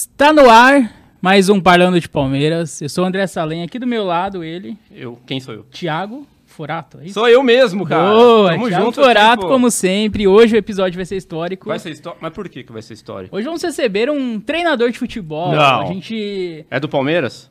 Está no ar mais um Parlando de Palmeiras. Eu sou o André Salem, aqui do meu lado ele, Eu, quem sou eu? Thiago Forato. É isso? Sou eu mesmo, cara. Boa, Tamo Thiago junto Forato, aqui, como sempre. Hoje o episódio vai ser histórico. Vai ser história? Mas por que que vai ser história? Hoje vamos receber um treinador de futebol. Não. A gente É do Palmeiras?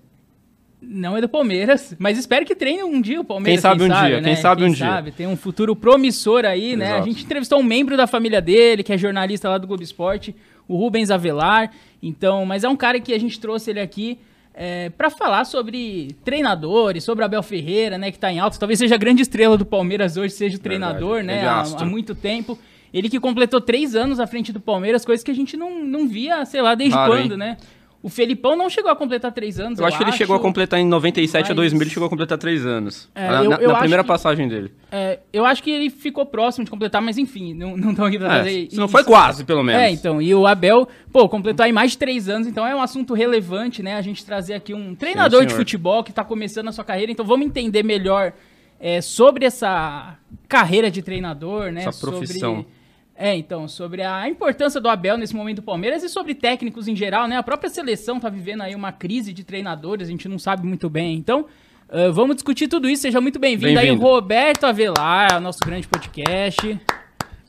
não é do Palmeiras, mas espero que treine um dia o Palmeiras. Quem sabe um dia, quem sabe um dia. Tem um futuro promissor aí, né? A Exato. gente entrevistou um membro da família dele, que é jornalista lá do Globo Esporte, o Rubens Avelar. Então, mas é um cara que a gente trouxe ele aqui é, para falar sobre treinadores, sobre Abel Ferreira, né? Que tá em alta. Talvez seja a grande estrela do Palmeiras hoje, seja o treinador, Verdade, né? Há, há muito tempo. Ele que completou três anos à frente do Palmeiras, coisas que a gente não, não via, sei lá, desde Raro, quando, hein? né? O Felipão não chegou a completar três anos. Eu, acho que ele chegou a completar em 97 a mas- 2000, ele chegou a completar 3 anos. É, na eu- eu na primeira que- passagem dele. É, eu acho que ele ficou próximo de completar, mas enfim, não estão aqui pra É, fazer se não isso. foi quase, pelo menos. É, então, e o Abel, pô, completou aí mais de três anos, então é um assunto relevante, né? A gente trazer aqui um treinador de senhor. futebol que tá começando a sua carreira, então vamos entender melhor é, sobre essa carreira de treinador, né? Essa profissão. Sobre, é, então, sobre a importância do Abel nesse momento do Palmeiras e sobre técnicos em geral, né? A própria seleção tá vivendo aí uma crise de treinadores, a gente não sabe muito bem. Então, ah, vamos discutir tudo isso. Seja muito bem-vindo aí, Bem-vindo. Roberto Avelar, nosso grande podcast.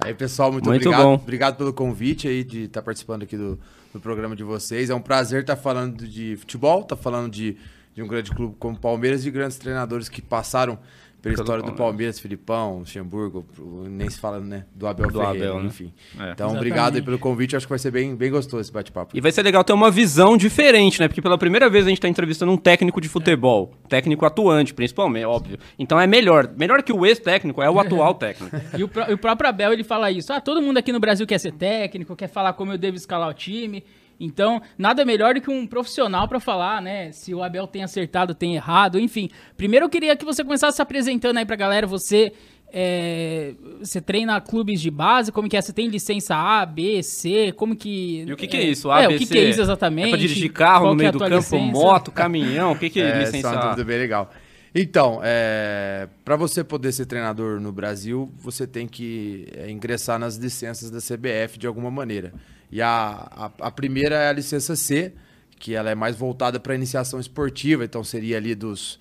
Aí, pessoal, muito, Muito obrigado. bom. Obrigado pelo convite aí de estar participando aqui do, do programa de vocês. É um prazer estar falando de futebol, estar falando de, de um grande clube como o Palmeiras e de grandes treinadores que passaram pela história do Palmeiras. Filipão, Luxemburgo, nem se fala, né, do Abel Do Ferreira, Abel, né? enfim. É. Então, Exatamente. obrigado aí pelo convite. Acho que vai ser bem, bem gostoso esse bate-papo. E vai ser legal ter uma visão diferente, né? Porque pela primeira vez a gente tá entrevistando um técnico de futebol. Técnico atuante, principalmente, óbvio. Então é melhor. Melhor que o ex-técnico é o atual técnico. E o, e o próprio Abel, ele fala isso. Ah, todo mundo aqui no Brasil quer ser técnico, quer falar como eu devo escalar o time. Então, nada melhor do que um profissional pra falar, né? Se o Abel tem acertado, tem errado, enfim. Primeiro eu queria que você começasse se apresentando aí pra galera. Você, é, você treina clubes de base, como que é? Você tem licença A, B, C, como que... E o que, que é isso? A, é, B, o que, C? que é isso exatamente? É pra dirigir carro Qual no é meio a do campo, licença? moto, caminhão? O que, que é, É, licença essa é uma A? dúvida bem legal. Então, é, para você poder ser treinador no Brasil, você tem que é, ingressar nas licenças da CBF de alguma maneira. E a, a, a primeira é a licença C, que ela é mais voltada para iniciação esportiva, então seria ali dos,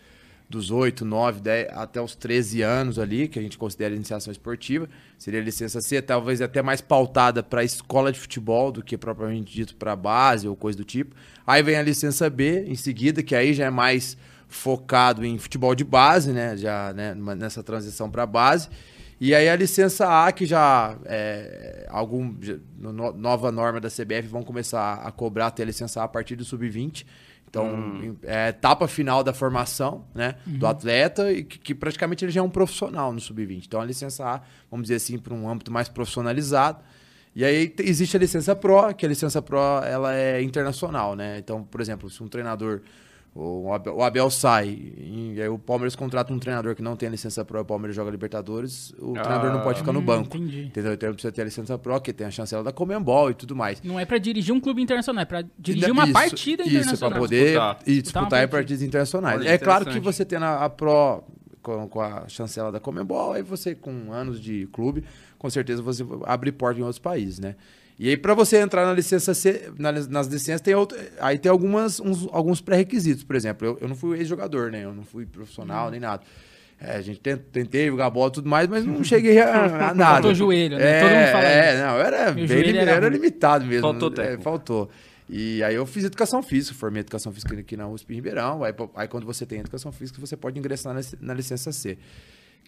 dos 8, 9, 10 até os 13 anos ali, que a gente considera iniciação esportiva. Seria a licença C, talvez até mais pautada para escola de futebol do que propriamente dito para base ou coisa do tipo. Aí vem a licença B em seguida, que aí já é mais focado em futebol de base, né? Já né, nessa transição para base. E aí a licença A, que já é algum no- no- nova norma da CBF vão começar a cobrar ter a licença A a partir do sub-20. Então, em- é a etapa final da formação, né, do atleta e que, que praticamente ele já é um profissional no sub-20. Então a licença A, vamos dizer assim, para um âmbito mais profissionalizado. E aí te- existe a licença Pro, que a licença Pro ela é internacional, né? Então, por exemplo, se um treinador o Abel, o Abel sai e aí o Palmeiras contrata um treinador que não tem a licença Pro e o Palmeiras joga Libertadores, o Ah, treinador não pode ficar no hum, banco. entendi. Entendeu? Então ele precisa ter a licença Pro, que tem a chancela da Comembol e tudo mais. Não é pra dirigir um clube internacional, é pra dirigir Isso, uma partida Isso, internacional. para poder Disputar. e Disputar disputar em partidas internacionais. Olha, é claro que você tendo a, a Pro com, com a chancela da Comembol, aí você com anos de clube, com certeza você abre porta em outros países, né? E aí para você entrar na licença C, na- nas licenças tem outro, aí tem algumas uns- alguns pré-requisitos, por exemplo, eu, eu não fui ex-jogador, né? Eu não fui Uhum. profissional nem nada. É, a gente tent- tentei jogar bola e tudo mais, mas não cheguei a, a nada. Faltou joelho, né? É, Todo mundo fala é, isso. não, era, Meu bem era limitado mesmo. Faltou É, técnica. faltou. E aí eu fiz educação física, formei educação física aqui na USP em Ribeirão. Aí, aí quando você tem educação física, você pode ingressar na, na licença C.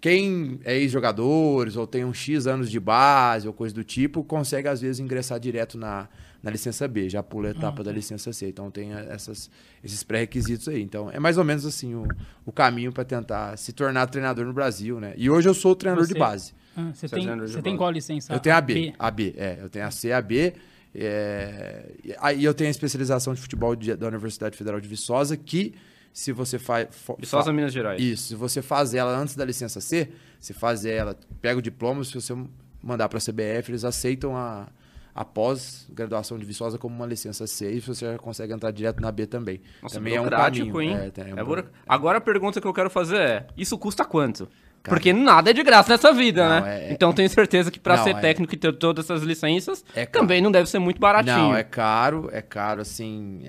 Quem é ex-jogadores ou tem uns X anos de base ou coisa do tipo, consegue às vezes ingressar direto na, na licença B, já pula a etapa da licença C. Então tem essas, esses pré-requisitos aí. Então é mais ou menos assim o, o caminho para tentar se tornar treinador no Brasil, né? E hoje eu sou treinador Você- de base. Ah, você Você tem, é de você tem base. qual licença? Eu tenho a B. A B, é. Eu tenho a C, a B. É, e aí eu tenho a especialização de futebol de- da Universidade Federal de Viçosa, que se você faz. Viçosa, Minas Gerais. Isso, se você faz ela antes da licença C, você faz ela, pega o diploma, se você mandar para a CBF, eles aceitam a, a pós-graduação de Viçosa como uma licença C e você já consegue entrar direto na B também. Nossa, também é um caminho. hein? É, tem- é um É buro- Agora a pergunta que eu quero fazer é: isso custa quanto? Cara. Porque nada é de graça nessa vida, Não, né? é- é- então tenho certeza que pra Não, ser é- técnico e ter todas essas licenças, É também não deve ser muito baratinho. Não, é caro, é caro, assim.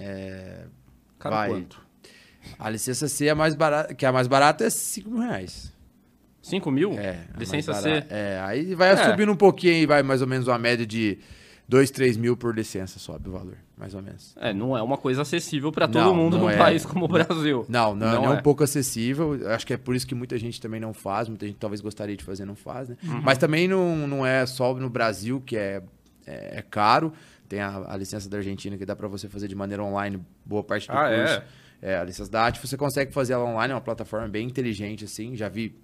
Caro vai. quanto? A licença C é mais barata, que é a mais barata é 5 mil reais. 5 mil? É. Licença C. É, aí vai É. subindo um pouquinho e vai mais ou menos uma média de 2, 3 mil por licença, sobe o valor, mais ou menos. É, não é uma coisa acessível pra todo Não, mundo não num é. país como o Brasil. Não, não, Não não é é. um pouco acessível. Acho que é por isso que muita gente também não faz, muita gente talvez gostaria de fazer, não faz, né? Uhum. Mas também não, não é só no Brasil que é, é, é caro. Tem a, a licença da Argentina que dá pra você fazer de maneira online boa parte do Ah, curso. é? É, a licença da AT, você consegue fazer ela online, é uma plataforma bem inteligente, assim. Já vi,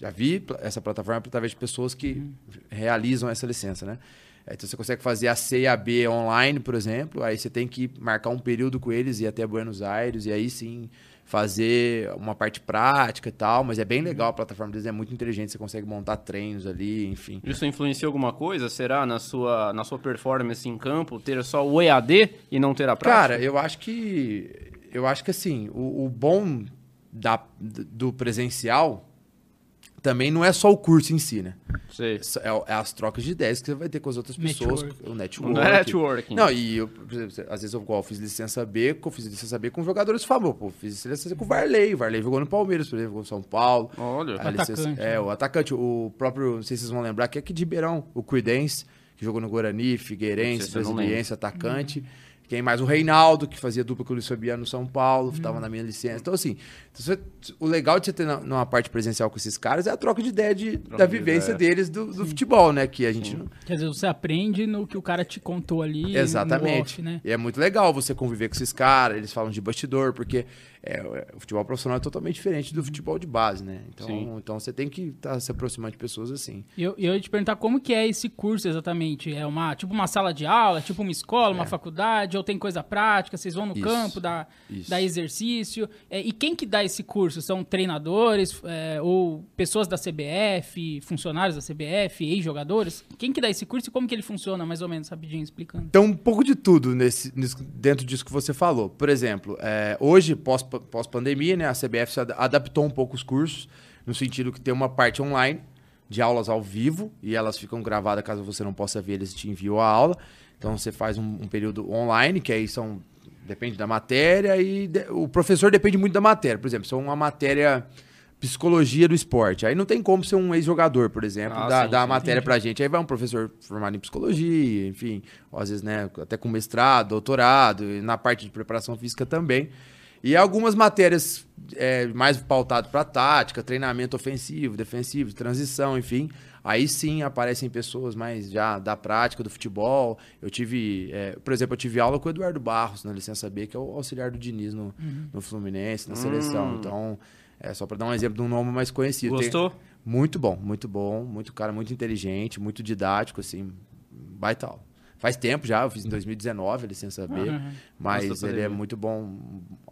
já vi essa plataforma através de pessoas que realizam essa licença, né? É, Então você consegue fazer a C e a B online, por exemplo, aí você tem que marcar um período com eles e ir até Buenos Aires, e aí sim fazer uma parte prática e tal, mas é bem legal a plataforma deles, é muito inteligente, você consegue montar treinos ali, enfim. Isso influencia alguma coisa? Será na sua, na sua performance em campo ter só o EAD e não ter a prática? Cara, eu acho que. Eu acho que assim, o, o bom da, do presencial também não é só o curso em si, né? Sei. É, é as trocas de ideias que você vai ter com as outras pessoas, Network. o network. Não é networking. Não, e eu, exemplo, às vezes eu, igual, eu fiz licença B, eu fiz licença B com jogadores famosos. Pô, fiz licença C com o Varley. O Varley jogou no Palmeiras, por exemplo, jogou no São Paulo. Olha. A licença- atacante, é, né? o atacante, o próprio, não sei se vocês vão lembrar, que é aqui de Ribeirão, o Cuidense, que jogou no Guarani, Figueirense, não Brasiliense, atacante. Quem mais? O Reinaldo, que fazia dupla com o Luiz Fabiano no São Paulo, Uhum. estava na minha licença. Então, assim, você- o legal de você ter na- numa parte presencial com esses caras é a troca de ideia de, da de vivência ideia. deles do, do futebol, né? Que a gente não. Quer dizer, você aprende no que o cara te contou ali. no Exatamente. off, né? E é muito legal você conviver com esses caras, eles falam de bastidor, porque é, o futebol profissional é totalmente diferente do futebol de base, né? Então, Sim. então você tem que estar se aproximando de pessoas assim. E eu, eu ia te perguntar como que é esse curso exatamente. É uma tipo uma sala de aula, tipo uma escola, uma faculdade, ou tem coisa prática, vocês vão no. Isso, campo, dá, isso. dá exercício. É, e quem que dá esse curso? São treinadores é, ou pessoas da CBF, funcionários da CBF, ex-jogadores? Quem que dá esse curso e como que ele funciona, mais ou menos, rapidinho, explicando? Então, um pouco de tudo nesse, nisso- dentro disso que você falou. Por exemplo, é, hoje, pós- pós-pandemia, né, a CBF se ad- adaptou um pouco os cursos, no sentido que tem uma parte online de aulas ao vivo, e elas ficam gravadas caso você não possa ver, eles te enviam a aula. Então, você faz um, um período online, que aí são. Depende da matéria, e de- o professor depende muito da matéria. Por exemplo, se é uma matéria psicologia do esporte. Aí não tem como ser um ex-jogador, por exemplo, Ah, dar sim, dar a matéria pra gente. Aí vai um professor formado em psicologia, enfim, às vezes, né, até com mestrado, doutorado, e na parte de preparação física também. E algumas matérias é, mais pautado para tática, treinamento ofensivo, defensivo, transição, enfim. Aí sim aparecem pessoas mais já da prática do futebol. Eu tive, é, por exemplo, eu tive aula com o Eduardo Barros na licença B, que é o auxiliar do Diniz no, no Fluminense, na seleção. Então, é só para dar um exemplo de um nome mais conhecido. Tem- Gostou? muito bom, muito bom. Muito cara, muito inteligente, muito didático, assim. Baita aula. Faz tempo já, eu fiz em 2019 a licença B, Uhum. mas Nossa, ele é muito bom,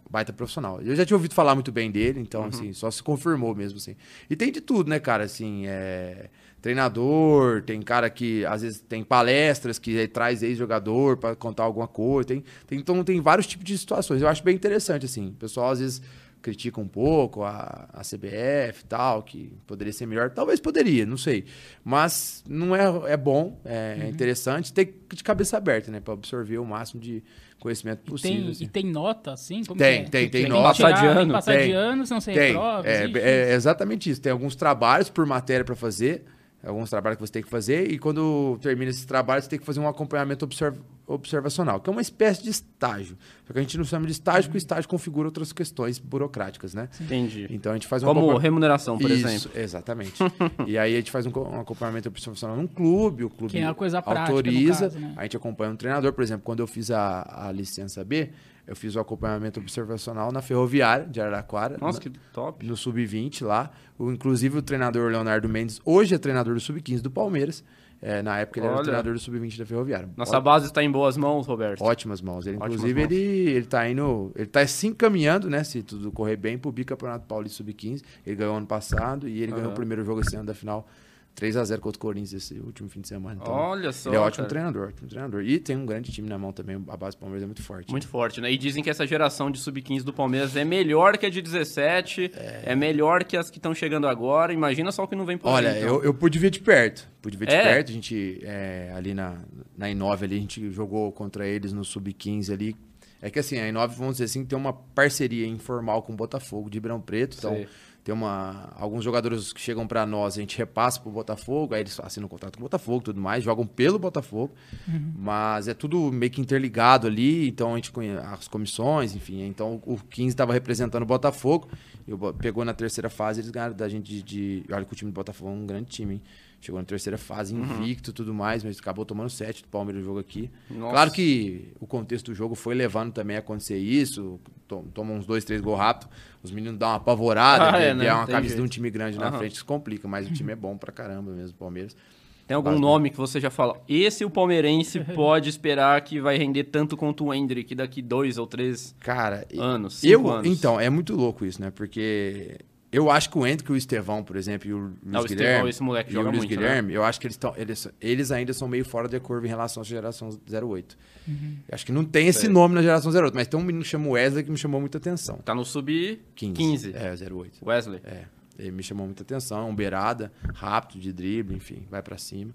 baita profissional. Eu já tinha ouvido falar muito bem dele, então, Uhum. assim, só se confirmou mesmo, assim. E tem de tudo, né, cara, assim, é... Treinador, tem cara que às vezes tem palestras que traz ex-jogador para contar alguma coisa, tem, tem, então tem vários tipos de situações. Eu acho bem interessante, assim. O pessoal às vezes critica um pouco a, a CBF e tal, que poderia ser melhor. Talvez poderia, não sei. Mas não é, é bom, é Uhum. interessante, tem que de cabeça aberta, né? Para absorver o máximo de conhecimento E possível. tem, assim. e tem nota, assim? Como Tem, que é? tem, tem que nota. tirar, Passar de tem que ano? passar de Tem. ano, senão você Tem, reprova. é, é exatamente isso. Tem alguns trabalhos por matéria para fazer, alguns trabalhos que você tem que fazer, e quando termina esses trabalhos, você tem que fazer um acompanhamento observ- observacional, que é uma espécie de estágio. Só que a gente não chama de estágio, porque o estágio configura outras questões burocráticas, né? Entendi. Então a gente faz um Como acompanha- remuneração, por Isso, exemplo. exatamente. e aí a gente faz um, um acompanhamento observacional num clube, o clube Que é a coisa prática, autoriza, caso, né? a gente acompanha um treinador, por exemplo, quando eu fiz a, a licença B, eu fiz o acompanhamento observacional na Ferroviária de Araraquara, Nossa, na- que top. no Sub-20 lá. O, inclusive o treinador Leonardo Mendes, hoje é treinador do Sub-15 do Palmeiras. É, na época ele era o Olha. treinador do Sub-20 da Ferroviária. Nossa base está em boas mãos, Roberto. Ótimas mãos. Ele, Ótimas inclusive, mãos. ele, ele tá indo. Ele tá se encaminhando, né? Se tudo correr bem, pro bicampeonato paulista sub-15. Ele ganhou ano passado e ele ganhou o primeiro jogo esse ano da final 3x0 contra o Corinthians esse último fim de semana. Então, Olha só. ele é ótimo cara. treinador, ótimo treinador. E tem um grande time na mão também, a base do Palmeiras é muito forte. Muito forte, né? E dizem que essa geração de sub-15 do Palmeiras é melhor que a de 17, é, melhor que as que estão chegando agora. Imagina só o que não vem por Olha, aí. então. eu, eu pude ver de perto. Pude ver de É? perto. A gente, é, ali na, na Inove, ali, a gente jogou contra eles no Sub-15 ali. É que assim, a Inove, vamos dizer assim, tem uma parceria informal com o Botafogo de Ribeirão Preto. Então, Sei. Tem uma. Alguns jogadores que chegam pra nós, a gente repassa pro Botafogo, aí eles assinam um contrato com o Botafogo e tudo mais, jogam pelo Botafogo. Mas é tudo meio que interligado ali, então a gente conhece as comissões, enfim. Então o 15 estava representando o Botafogo, e o pegou na terceira fase, eles ganharam da gente de, de- Olha que o time do Botafogo é um grande time, hein? Chegou na terceira fase, invicto e tudo mais, mas acabou tomando sete do Palmeiras no jogo aqui. Nossa. Claro que o contexto do jogo foi levando também a acontecer isso, to- toma uns dois, três gols rápido, os meninos dão uma apavorada, Ah, é, né? uma camisa de um time grande na Aham. frente, isso complica, mas o time é bom pra caramba mesmo, o Palmeiras. Tem algum nome que você já fala? Esse o palmeirense pode esperar que vai render tanto quanto o Hendrick daqui dois ou três Cara, anos, eu, anos. então, é muito louco isso, né? Porque eu acho que o Hendrick, o Estevão, por exemplo, e o Luiz Ah, o Estevão, Guilherme, esse moleque e joga o Luiz muito, né? Guilherme, eu acho que eles, tão, eles, eles ainda são meio fora da curva em relação à geração 08. Uhum. Eu acho que não tem esse nome na geração 08, mas tem um menino que chama Wesley que me chamou muita atenção. Tá no sub 15. 15. É, 08. Wesley. É, ele me chamou muita atenção, é um beirada, rápido, de drible, enfim, vai pra cima.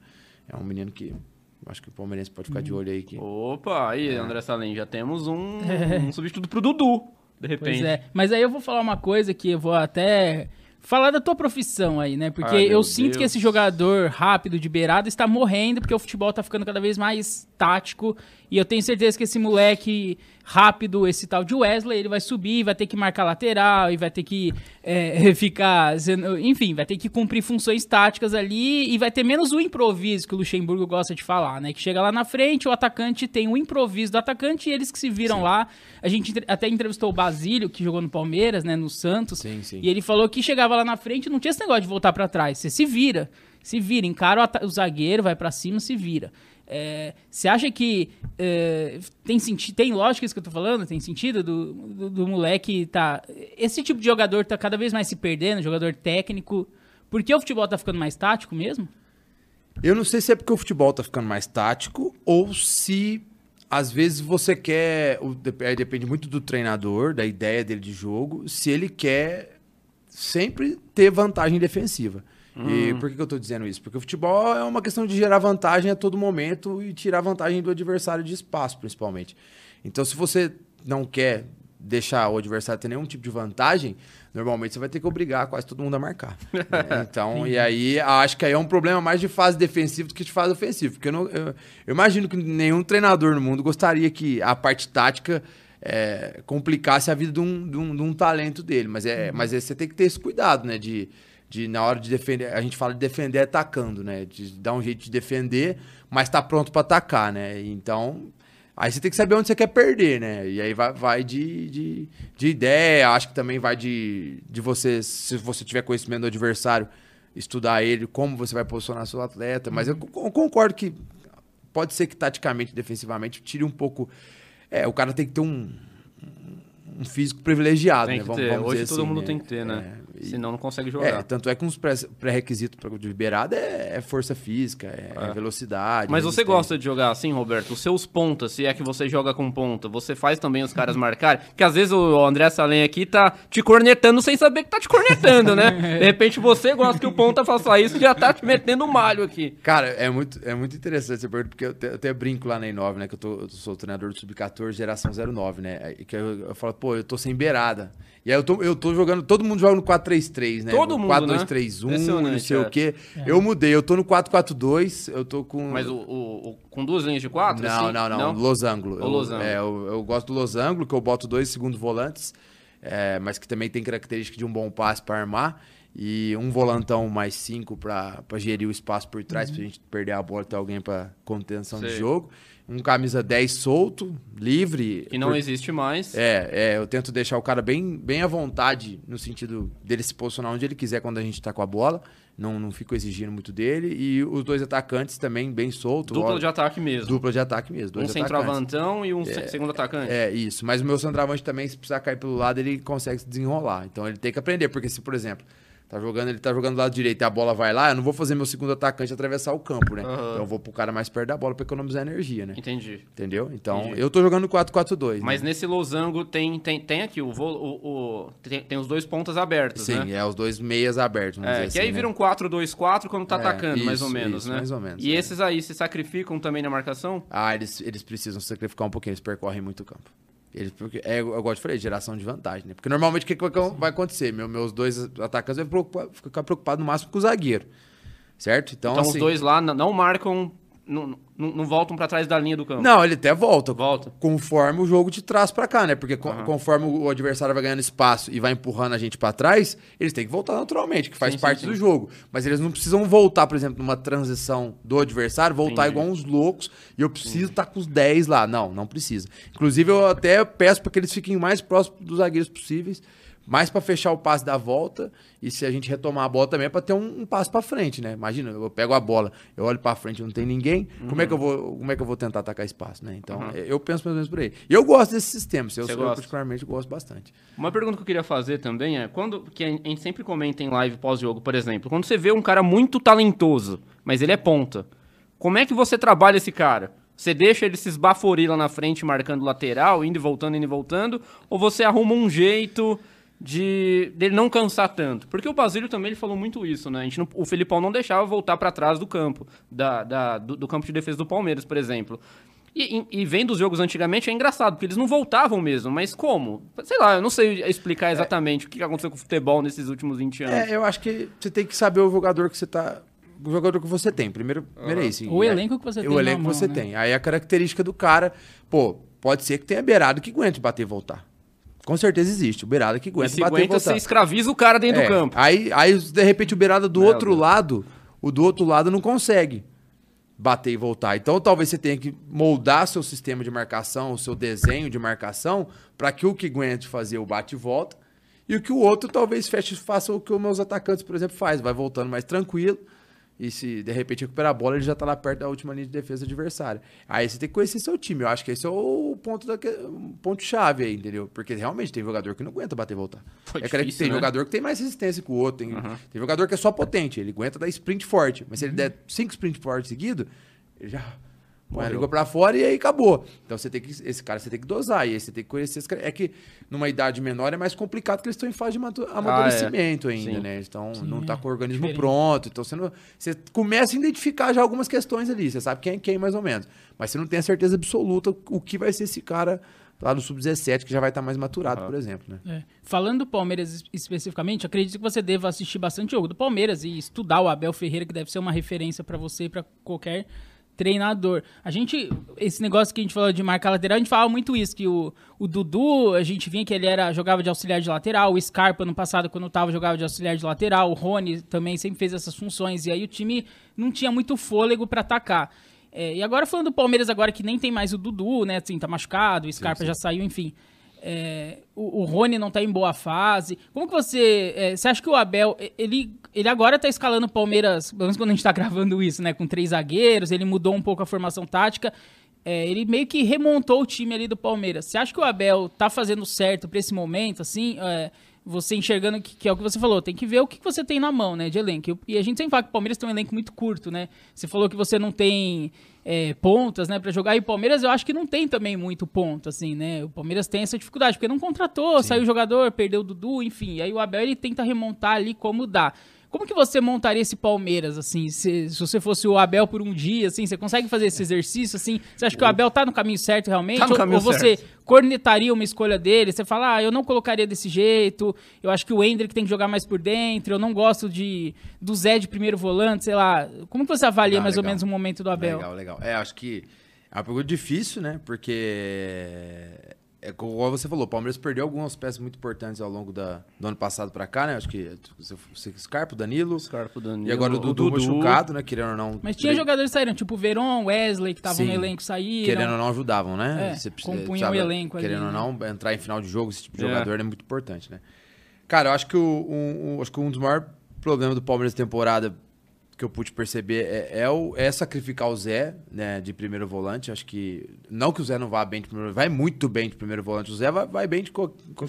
É um menino que eu acho que o palmeirense pode ficar de Uhum. olho aí. Que... Opa, aí, É. André Salem, já temos um, um substituto pro Dudu, de repente. Pois é. Mas aí eu vou falar uma coisa que eu vou até falar da tua profissão aí, né? Porque Ai, eu sinto que Deus. esse jogador rápido de beirada está morrendo porque o futebol tá ficando cada vez mais tático. E eu tenho certeza que esse moleque rápido, esse tal de Wesley, ele vai subir, vai ter que marcar lateral e vai ter que é, ficar. Enfim, vai ter que cumprir funções táticas ali e vai ter menos o improviso que o Luxemburgo gosta de falar, né? Que chega lá na frente, o atacante tem o improviso do atacante e eles que se viram lá. A gente até entrevistou o Basílio, que jogou no Palmeiras, né? No Santos. Sim, sim. E ele falou que chegava lá na frente não tinha esse negócio de voltar pra trás. Você se vira. Se vira, encara o, o zagueiro, vai pra cima, se vira. É, Você acha que é, tem sentido, tem lógica isso que eu tô falando? Tem sentido do, do, do moleque tá. Esse tipo de jogador tá cada vez mais se perdendo, jogador técnico. Porque o futebol tá ficando mais tático mesmo? Eu não sei se é porque o futebol tá ficando mais tático ou se às vezes você quer. depende muito do treinador, da ideia dele de jogo, se ele quer sempre ter vantagem defensiva. E por que, eu tô dizendo isso? Porque o futebol é uma questão de gerar vantagem a todo momento e tirar vantagem do adversário de espaço, principalmente. Então, se você não quer deixar o adversário ter nenhum tipo de vantagem, normalmente você vai ter que obrigar quase todo mundo a marcar. né? Então, e aí acho que aí é um problema mais de fase defensiva do que de fase ofensiva. Porque eu, não- eu- eu imagino que nenhum treinador no mundo gostaria que a parte tática é, complicasse a vida de um, de um, de um talento dele. Mas, é, mas é, você tem que ter esse cuidado, né? De, de na hora de defender, a gente fala de defender atacando, né? De dar um jeito de defender, mas tá pronto para atacar, né? Então, aí você tem que saber onde você quer perder, né? E aí vai, vai de, de, de ideia, acho que também vai de, de você, se você tiver conhecimento do adversário, estudar ele, como você vai posicionar seu atleta. Mas eu co- concordo que pode ser que taticamente, defensivamente, tire um pouco. É, o cara tem que ter um, um físico privilegiado, Tem né? que ter. Hoje todo assim, mundo né? tem que ter, né? É, e- Senão não consegue é, jogar. tanto é que uns pré- pré-requisitos para de beirada é, é força física, é, é velocidade. Mas você gosta de jogar assim, Roberto? Os seus pontas, se é que você joga com ponta, você faz também os caras marcarem? Porque às vezes o André Salem aqui tá te cornetando sem saber que tá te cornetando, né? De repente você gosta que o ponta faça isso e já tá te metendo um malho aqui. Cara, é muito, é muito interessante essa pergunta, porque eu até, eu até brinco lá na Inove, né? Que eu, tô, eu sou treinador do Sub-14, geração 09, né? Que eu, eu falo, pô, eu tô sem beirada. E aí eu tô, eu tô jogando, todo mundo joga no 4-3-3, né? Todo mundo, né? 4-2-3-1, não Impressionante, sei é. o quê. Eu mudei, eu tô no 4-4-2, eu tô com... Mas o, o- o- com duas linhas de quatro? Não, assim? não, não, Losango. O Eu- losango. é, eu, eu gosto do losango, que eu boto dois segundos volantes, é, mas que também tem característica de um bom passe para armar. E um volantão mais cinco para gerir o espaço por trás, pra gente perder a bola e ter alguém para contenção de Uhum. Sei. jogo. Um camisa 10 solto, livre. Que não por- existe mais. é, é, eu tento deixar o cara bem, bem à vontade, no sentido dele se posicionar onde ele quiser quando a gente tá com a bola. Não, não fico exigindo muito dele. E os dois atacantes também bem soltos. Dupla ó, de ataque mesmo. dupla de ataque mesmo. um Dois atacantes. centroavantão e um se- segundo atacante. É, isso. Mas o meu centroavante também, se precisar cair pelo lado, ele consegue se desenrolar. Então ele tem que aprender, porque se, por exemplo, Tá jogando, ele tá jogando do lado direito e a bola vai lá, eu não vou fazer meu segundo atacante atravessar o campo, né? Aham. Então eu vou pro cara mais perto da bola pra economizar energia, né? Entendi. Entendeu? Então, Entendi. eu tô jogando 4-4-2. Mas né? nesse losango tem, tem, tem aqui o, o, o- tem, tem os dois pontas abertos, Sim, né? é os dois meias abertos, É, que aí assim, né? vira um 4-2-4 quando tá É, atacando, mais ou isso, menos, isso, né? mais ou menos, E é. esses aí se sacrificam também na marcação? Ah, eles, eles precisam sacrificar um pouquinho, eles percorrem muito o campo. Eles, porque, é, eu gosto de falar, geração de vantagem, né? Porque normalmente o que, que vai- acontecer? Meu, meus dois atacantes vão ficar preocupados no máximo com o zagueiro. Certo? Então, Então assim, os dois lá não marcam, não, não, não voltam pra trás da linha do campo. Não, ele até volta. Volta. Conforme o jogo te traz pra cá, né? Porque Aham. conforme o adversário vai ganhando espaço e vai empurrando a gente pra trás, eles têm que voltar naturalmente, que faz Sim, sim, parte sim. do jogo. Mas eles não precisam voltar, por exemplo, numa transição do adversário, voltar Entendi. igual uns loucos e eu preciso estar com os 10 lá. Não, não precisa. Inclusive, eu até peço para que eles fiquem mais próximos dos zagueiros possíveis. Mais pra fechar o passe da volta e se a gente retomar a bola também é pra ter um, um passo pra frente, né? Imagina, eu pego a bola, eu olho pra frente, não tem ninguém, como é que eu vou, como é que eu vou tentar atacar espaço, né? Então, Uhum. eu penso mais ou menos por aí. E eu gosto desse sistema, eu, eu particularmente gosto bastante. Uma pergunta que eu queria fazer também é, quando que a gente sempre comenta em live pós-jogo, por exemplo, quando você vê um cara muito talentoso, mas ele é ponta, como é que você trabalha esse cara? Você deixa ele se esbaforir lá na frente, marcando lateral, indo e voltando, indo e voltando, ou você arruma um jeito de dele não cansar tanto? Porque o Basílio também ele falou muito isso, né? A gente não- o Felipão não deixava voltar pra trás do campo, da, da- do, do campo de defesa do Palmeiras, por exemplo. E, e, e vendo os jogos antigamente é engraçado, porque eles não voltavam mesmo, mas como? Sei lá, eu não sei explicar exatamente o que aconteceu com o futebol nesses últimos 20 anos. É, eu acho que você tem que saber o jogador que você tá. O jogador que você tem. Primeiro, primeiro é isso. O elenco que você tem O na elenco que mão, você né? tem. Aí a característica do cara, pô, pode ser que tenha beirado que aguente bater e voltar. Com certeza existe. O beirada que e aguenta se bater e aguenta, você escraviza o cara dentro É, do campo. Aí, aí, de repente, o beirada do Meu outro Deus. lado, o do outro lado não consegue bater e voltar. Então, talvez você tenha que moldar seu sistema de marcação, o seu desenho de marcação, para que o que aguente fazer o bate e volta, e o que o outro talvez feche, faça o que os meus atacantes, por exemplo, faz, vai voltando mais tranquilo. E se de repente recuperar a bola, ele já tá lá perto da última linha de defesa adversária. Aí você tem que conhecer seu time. Eu acho que esse é o ponto da ponto chave aí, entendeu? Porque realmente tem jogador que não aguenta bater e voltar. Foi é cara que difícil, tem né? jogador que tem mais resistência que o outro. Tem, tem jogador que é só potente, ele aguenta dar sprint forte. Mas se ele der cinco sprint fortes seguidos, ele já põe a Morreu. língua pra fora e aí acabou. Então você tem que. Esse cara você tem que dosar. E aí você tem que conhecer esse cara. É que numa idade menor é mais complicado porque eles estão em fase de amadurecimento ainda, Ah, Sim. né? Eles estão, Sim, não é. tá com o organismo Diferente. pronto. Então você, não, você começa a identificar já algumas questões ali. Você sabe quem é quem, mais ou menos. Mas você não tem a certeza absoluta o que vai ser esse cara lá no Sub-17, que já vai estar mais maturado, por exemplo, né? É. Falando do Palmeiras es- especificamente, acredito que você deva assistir bastante jogo do Palmeiras e estudar o Abel Ferreira, que deve ser uma referência pra você e pra qualquer treinador. A gente, esse negócio que a gente falou de marcar lateral, a gente falava muito isso, que o, o Dudu, a gente vinha que ele era jogava de auxiliar de lateral, o Scarpa no passado, quando tava, jogava de auxiliar de lateral, o Rony também sempre fez essas funções, e aí o time não tinha muito fôlego pra atacar. É, e agora falando do Palmeiras agora que nem tem mais o Dudu, né, assim, tá machucado, o Scarpa já saiu, enfim. É, o, o Rony não tá em boa fase. Como que você. é, você acha que o Abel. Ele, ele agora tá escalando o Palmeiras, pelo menos quando a gente tá gravando isso, né? Com três zagueiros, ele mudou um pouco a formação tática. É, ele meio que remontou o time ali do Palmeiras. Você acha que o Abel tá fazendo certo pra esse momento, assim? É, você enxergando que, que é o que você falou, tem que ver o que você tem na mão, né, de elenco. E a gente sempre fala que o Palmeiras tem um elenco muito curto, né? Você falou que você não tem é, pontas, né, para jogar. E o Palmeiras eu acho que não tem também muito ponto, assim, né? O Palmeiras tem essa dificuldade, porque não contratou, saiu o jogador, perdeu o Dudu, enfim. Aí o Abel ele tenta remontar ali como dá. Como que você montaria esse Palmeiras, assim, se, se você fosse o Abel por um dia, assim, você consegue fazer esse exercício, assim? Você acha que o Abel tá no caminho certo realmente? Tá no ou, caminho ou você certo. cornetaria uma escolha dele? Você fala, ah, eu não colocaria desse jeito, eu acho que o Hendrick tem que jogar mais por dentro, eu não gosto de do Zé de primeiro volante, sei lá. Como que você avalia Ah, mais ou menos o momento do Abel? Legal, legal. É, acho que é uma pergunta difícil, né? Porque é como você falou, o Palmeiras perdeu algumas peças muito importantes ao longo da, do ano passado pra cá, né? Acho que você, você Scarpa, o Danilo, Scarpa, o Danilo, e agora o Dudu, machucado, né? Querendo ou não. Mas tinha jogadores que saíram, tipo o Veron, Wesley, que estavam no elenco, saíram. Querendo ou não, ajudavam, né? É, Você compunham o elenco ali, Querendo ou né? não, entrar em final de jogo, esse tipo de É. jogador é muito importante, né? Cara, eu acho que, o, um, um- acho que um dos maiores problemas do Palmeiras na temporada que eu pude perceber é, é, o, é sacrificar o Zé, né, de primeiro volante. Acho que. Não que o Zé não vá bem de primeiro vai muito bem de primeiro volante. O Zé vai, vai bem de.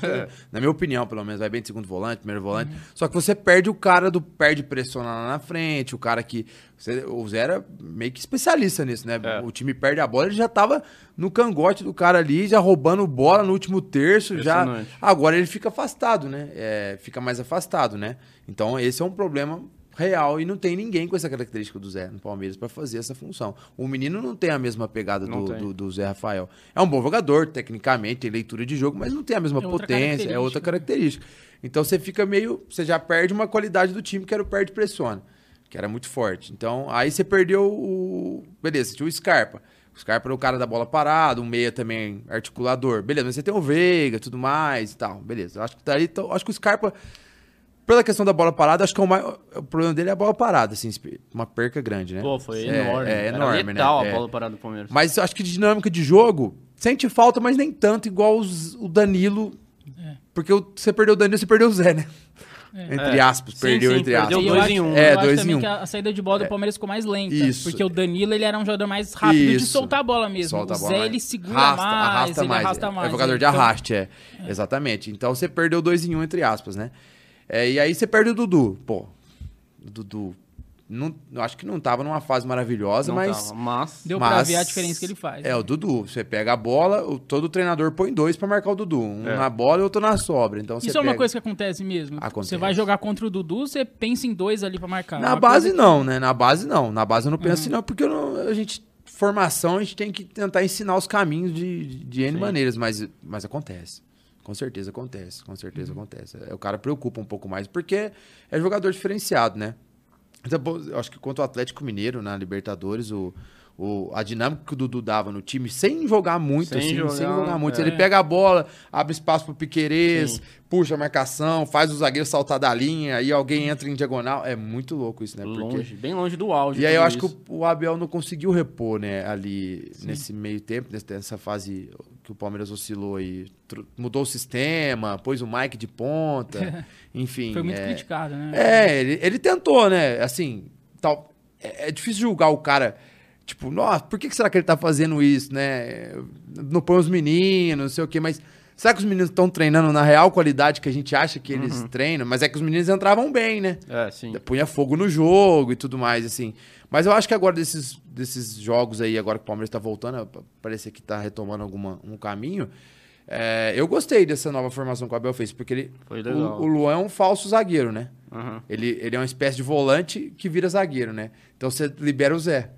É. Na minha opinião, pelo menos, vai bem de segundo volante, primeiro volante. Uhum. Só que você perde o cara do. Perde pressão lá na frente, o cara que. Você, o Zé era meio que especialista nisso, né? É. O time perde a bola, ele já tava no cangote do cara ali, já roubando bola no último terço. já Agora ele fica afastado, né? É, fica mais afastado, né? Então esse é um problema real e não tem ninguém com essa característica do Zé no Palmeiras para fazer essa função. O menino não tem a mesma pegada do, do, do, Zé Rafael. É um bom jogador, tecnicamente, tem leitura de jogo, mas não tem a mesma é potência, é outra característica. Então você fica meio. Você já perde uma qualidade do time que era o perde pressiona, que era muito forte. Então aí você perdeu o. Beleza, tinha o Scarpa. O Scarpa era o cara da bola parada, um meia também articulador. Beleza, mas você tem o Veiga tudo mais e tal. Beleza. Acho que daí, então, acho que o Scarpa pela questão da bola parada, acho que o, mais, o problema dele é a bola parada, assim, uma perca grande, né? Pô, foi é, enorme. É, enorme, né? letal né? a bola parada do Palmeiras. Mas acho que de dinâmica de jogo, sente falta, mas nem tanto, igual os, o Danilo. É. Porque o, você perdeu o Danilo, você perdeu o Zé, né? É. Entre é. aspas, sim, perdeu sim, entre aspas. Perdeu dois em um. É, eu dois acho em um. que a, saída de bola do é. Palmeiras ficou mais lenta. Isso. Porque o Danilo, ele era um jogador mais rápido Isso. de soltar a bola mesmo. Solta o Zé, bola, ele segura arrasta, mais, arrasta ele mais. arrasta mais. É jogador de então, arraste, é. Exatamente. Então você perdeu dois em um, entre aspas, né? É, e aí você perde o Dudu. Pô, o Dudu. Não, acho que não tava numa fase maravilhosa, não mas, tava, mas. Deu mas, pra ver a diferença que ele faz. É, né? o Dudu. Você pega a bola, o, todo treinador põe dois para marcar o Dudu. Um é. na bola e outro na sobra. Então, Isso é uma coisa que acontece mesmo. Acontece. Você vai jogar contra o Dudu, você pensa em dois ali para marcar. Na base não, que... né? Na base não. Na base eu não penso uhum. assim, não, porque não, a gente. Formação, a gente tem que tentar ensinar os caminhos de, de, de N Sim. maneiras, mas, mas acontece. Com certeza acontece, com certeza uhum. acontece. É, o cara preocupa um pouco mais, porque é jogador diferenciado, né? Eu acho que contra o Atlético Mineiro na Libertadores, o, o, a dinâmica que o Dudu dava no time, sem jogar muito, sem, assim, jogar, sem jogar muito. É. Ele pega a bola, abre espaço pro Piquerez, Sim. puxa a marcação, faz o zagueiro saltar da linha, aí alguém entra em diagonal. É muito louco isso, né? Porque... Longe, bem longe do auge. E aí eu acho isso. que o, o, Abel não conseguiu repor, né, ali Sim. nesse meio tempo, nessa fase o Palmeiras oscilou aí. Mudou o sistema, pôs o Mike de ponta, enfim. Foi muito é... criticado, né? É, ele, ele tentou, né? Assim, tal. É, é difícil julgar o cara Tipo, nossa, por que será que ele tá fazendo isso, né? Não põe os meninos, não sei o quê, mas será que os meninos estão treinando na real qualidade que a gente acha que eles uhum. treinam? Mas é que os meninos entravam bem, né? É, sim. Punha fogo no jogo e tudo mais, assim. Mas eu acho que agora desses, desses jogos aí, agora que o Palmeiras tá voltando, parece que tá retomando alguma, um caminho. É, eu gostei dessa nova formação que o Abel fez, porque ele, o, o Luan é um falso zagueiro, né? Uhum. Ele, ele é uma espécie de volante que vira zagueiro, né? Então você libera o Zé.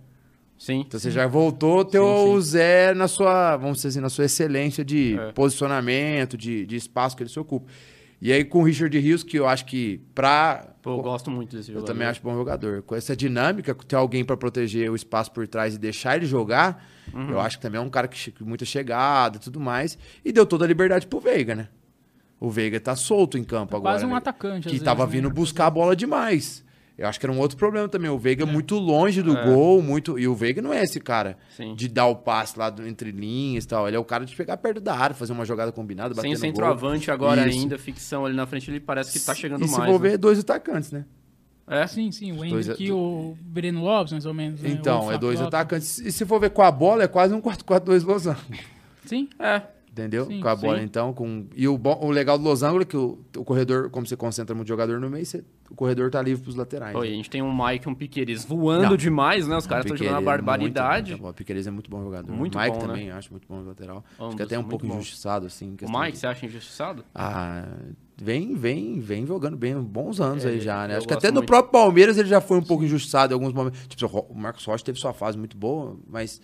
Sim. Então você já voltou teu sim, sim. Zé na sua, vamos dizer assim, na sua excelência de é. posicionamento, de, de espaço que ele se ocupa. E aí com o Richard Rios, que eu acho que pra... Pô, eu gosto muito desse jogador. Eu também acho bom jogador. Com essa dinâmica, ter alguém para proteger o espaço por trás e deixar ele jogar, uhum. eu acho que também é um cara que muita chegada e tudo mais. E deu toda a liberdade pro Veiga, né? O Veiga tá solto em campo tá agora. Quase um né? atacante, Que tava vezes, né? vindo buscar a bola demais. Eu acho que era um outro problema também. O Veiga é. muito longe do é. gol, muito. E o Veiga não é esse cara Sim. de dar o passe lá do, entre linhas e tal. Ele é o cara de pegar perto da área, fazer uma jogada combinada, bater Sem centroavante agora Isso. ainda, ficção ali na frente, ele parece que tá chegando e mais. E se for né? ver, dois atacantes, né? É? Sim, sim. O Henrique e o Breno Lopes, mais ou menos. Né? Então, é dois Lopes. atacantes. E se for ver com a bola, é quase um 4-4-2 losango. Sim. É. Entendeu? Sim, com a bola, sim. então. Com... E o, bom, o legal do losango é que o, o corredor, como você concentra muito jogador no meio, você, o corredor tá livre pros laterais. Oi, né? a gente tem um Mike e um Piqueires voando não. demais, né? Os caras estão jogando uma barbaridade. Muito, o Piqueires é muito bom jogador. Muito o Mike bom, também, né? acho muito bom lateral. Ambos, Fica até um pouco bom. injustiçado, assim. O Mike, de... você acha injustiçado? Ah, vem, vem, vem jogando bem bons anos é, aí já, né? Acho que até muito. no próprio Palmeiras ele já foi um pouco injustiçado em alguns momentos. Tipo, o Marcos Rocha teve sua fase muito boa, mas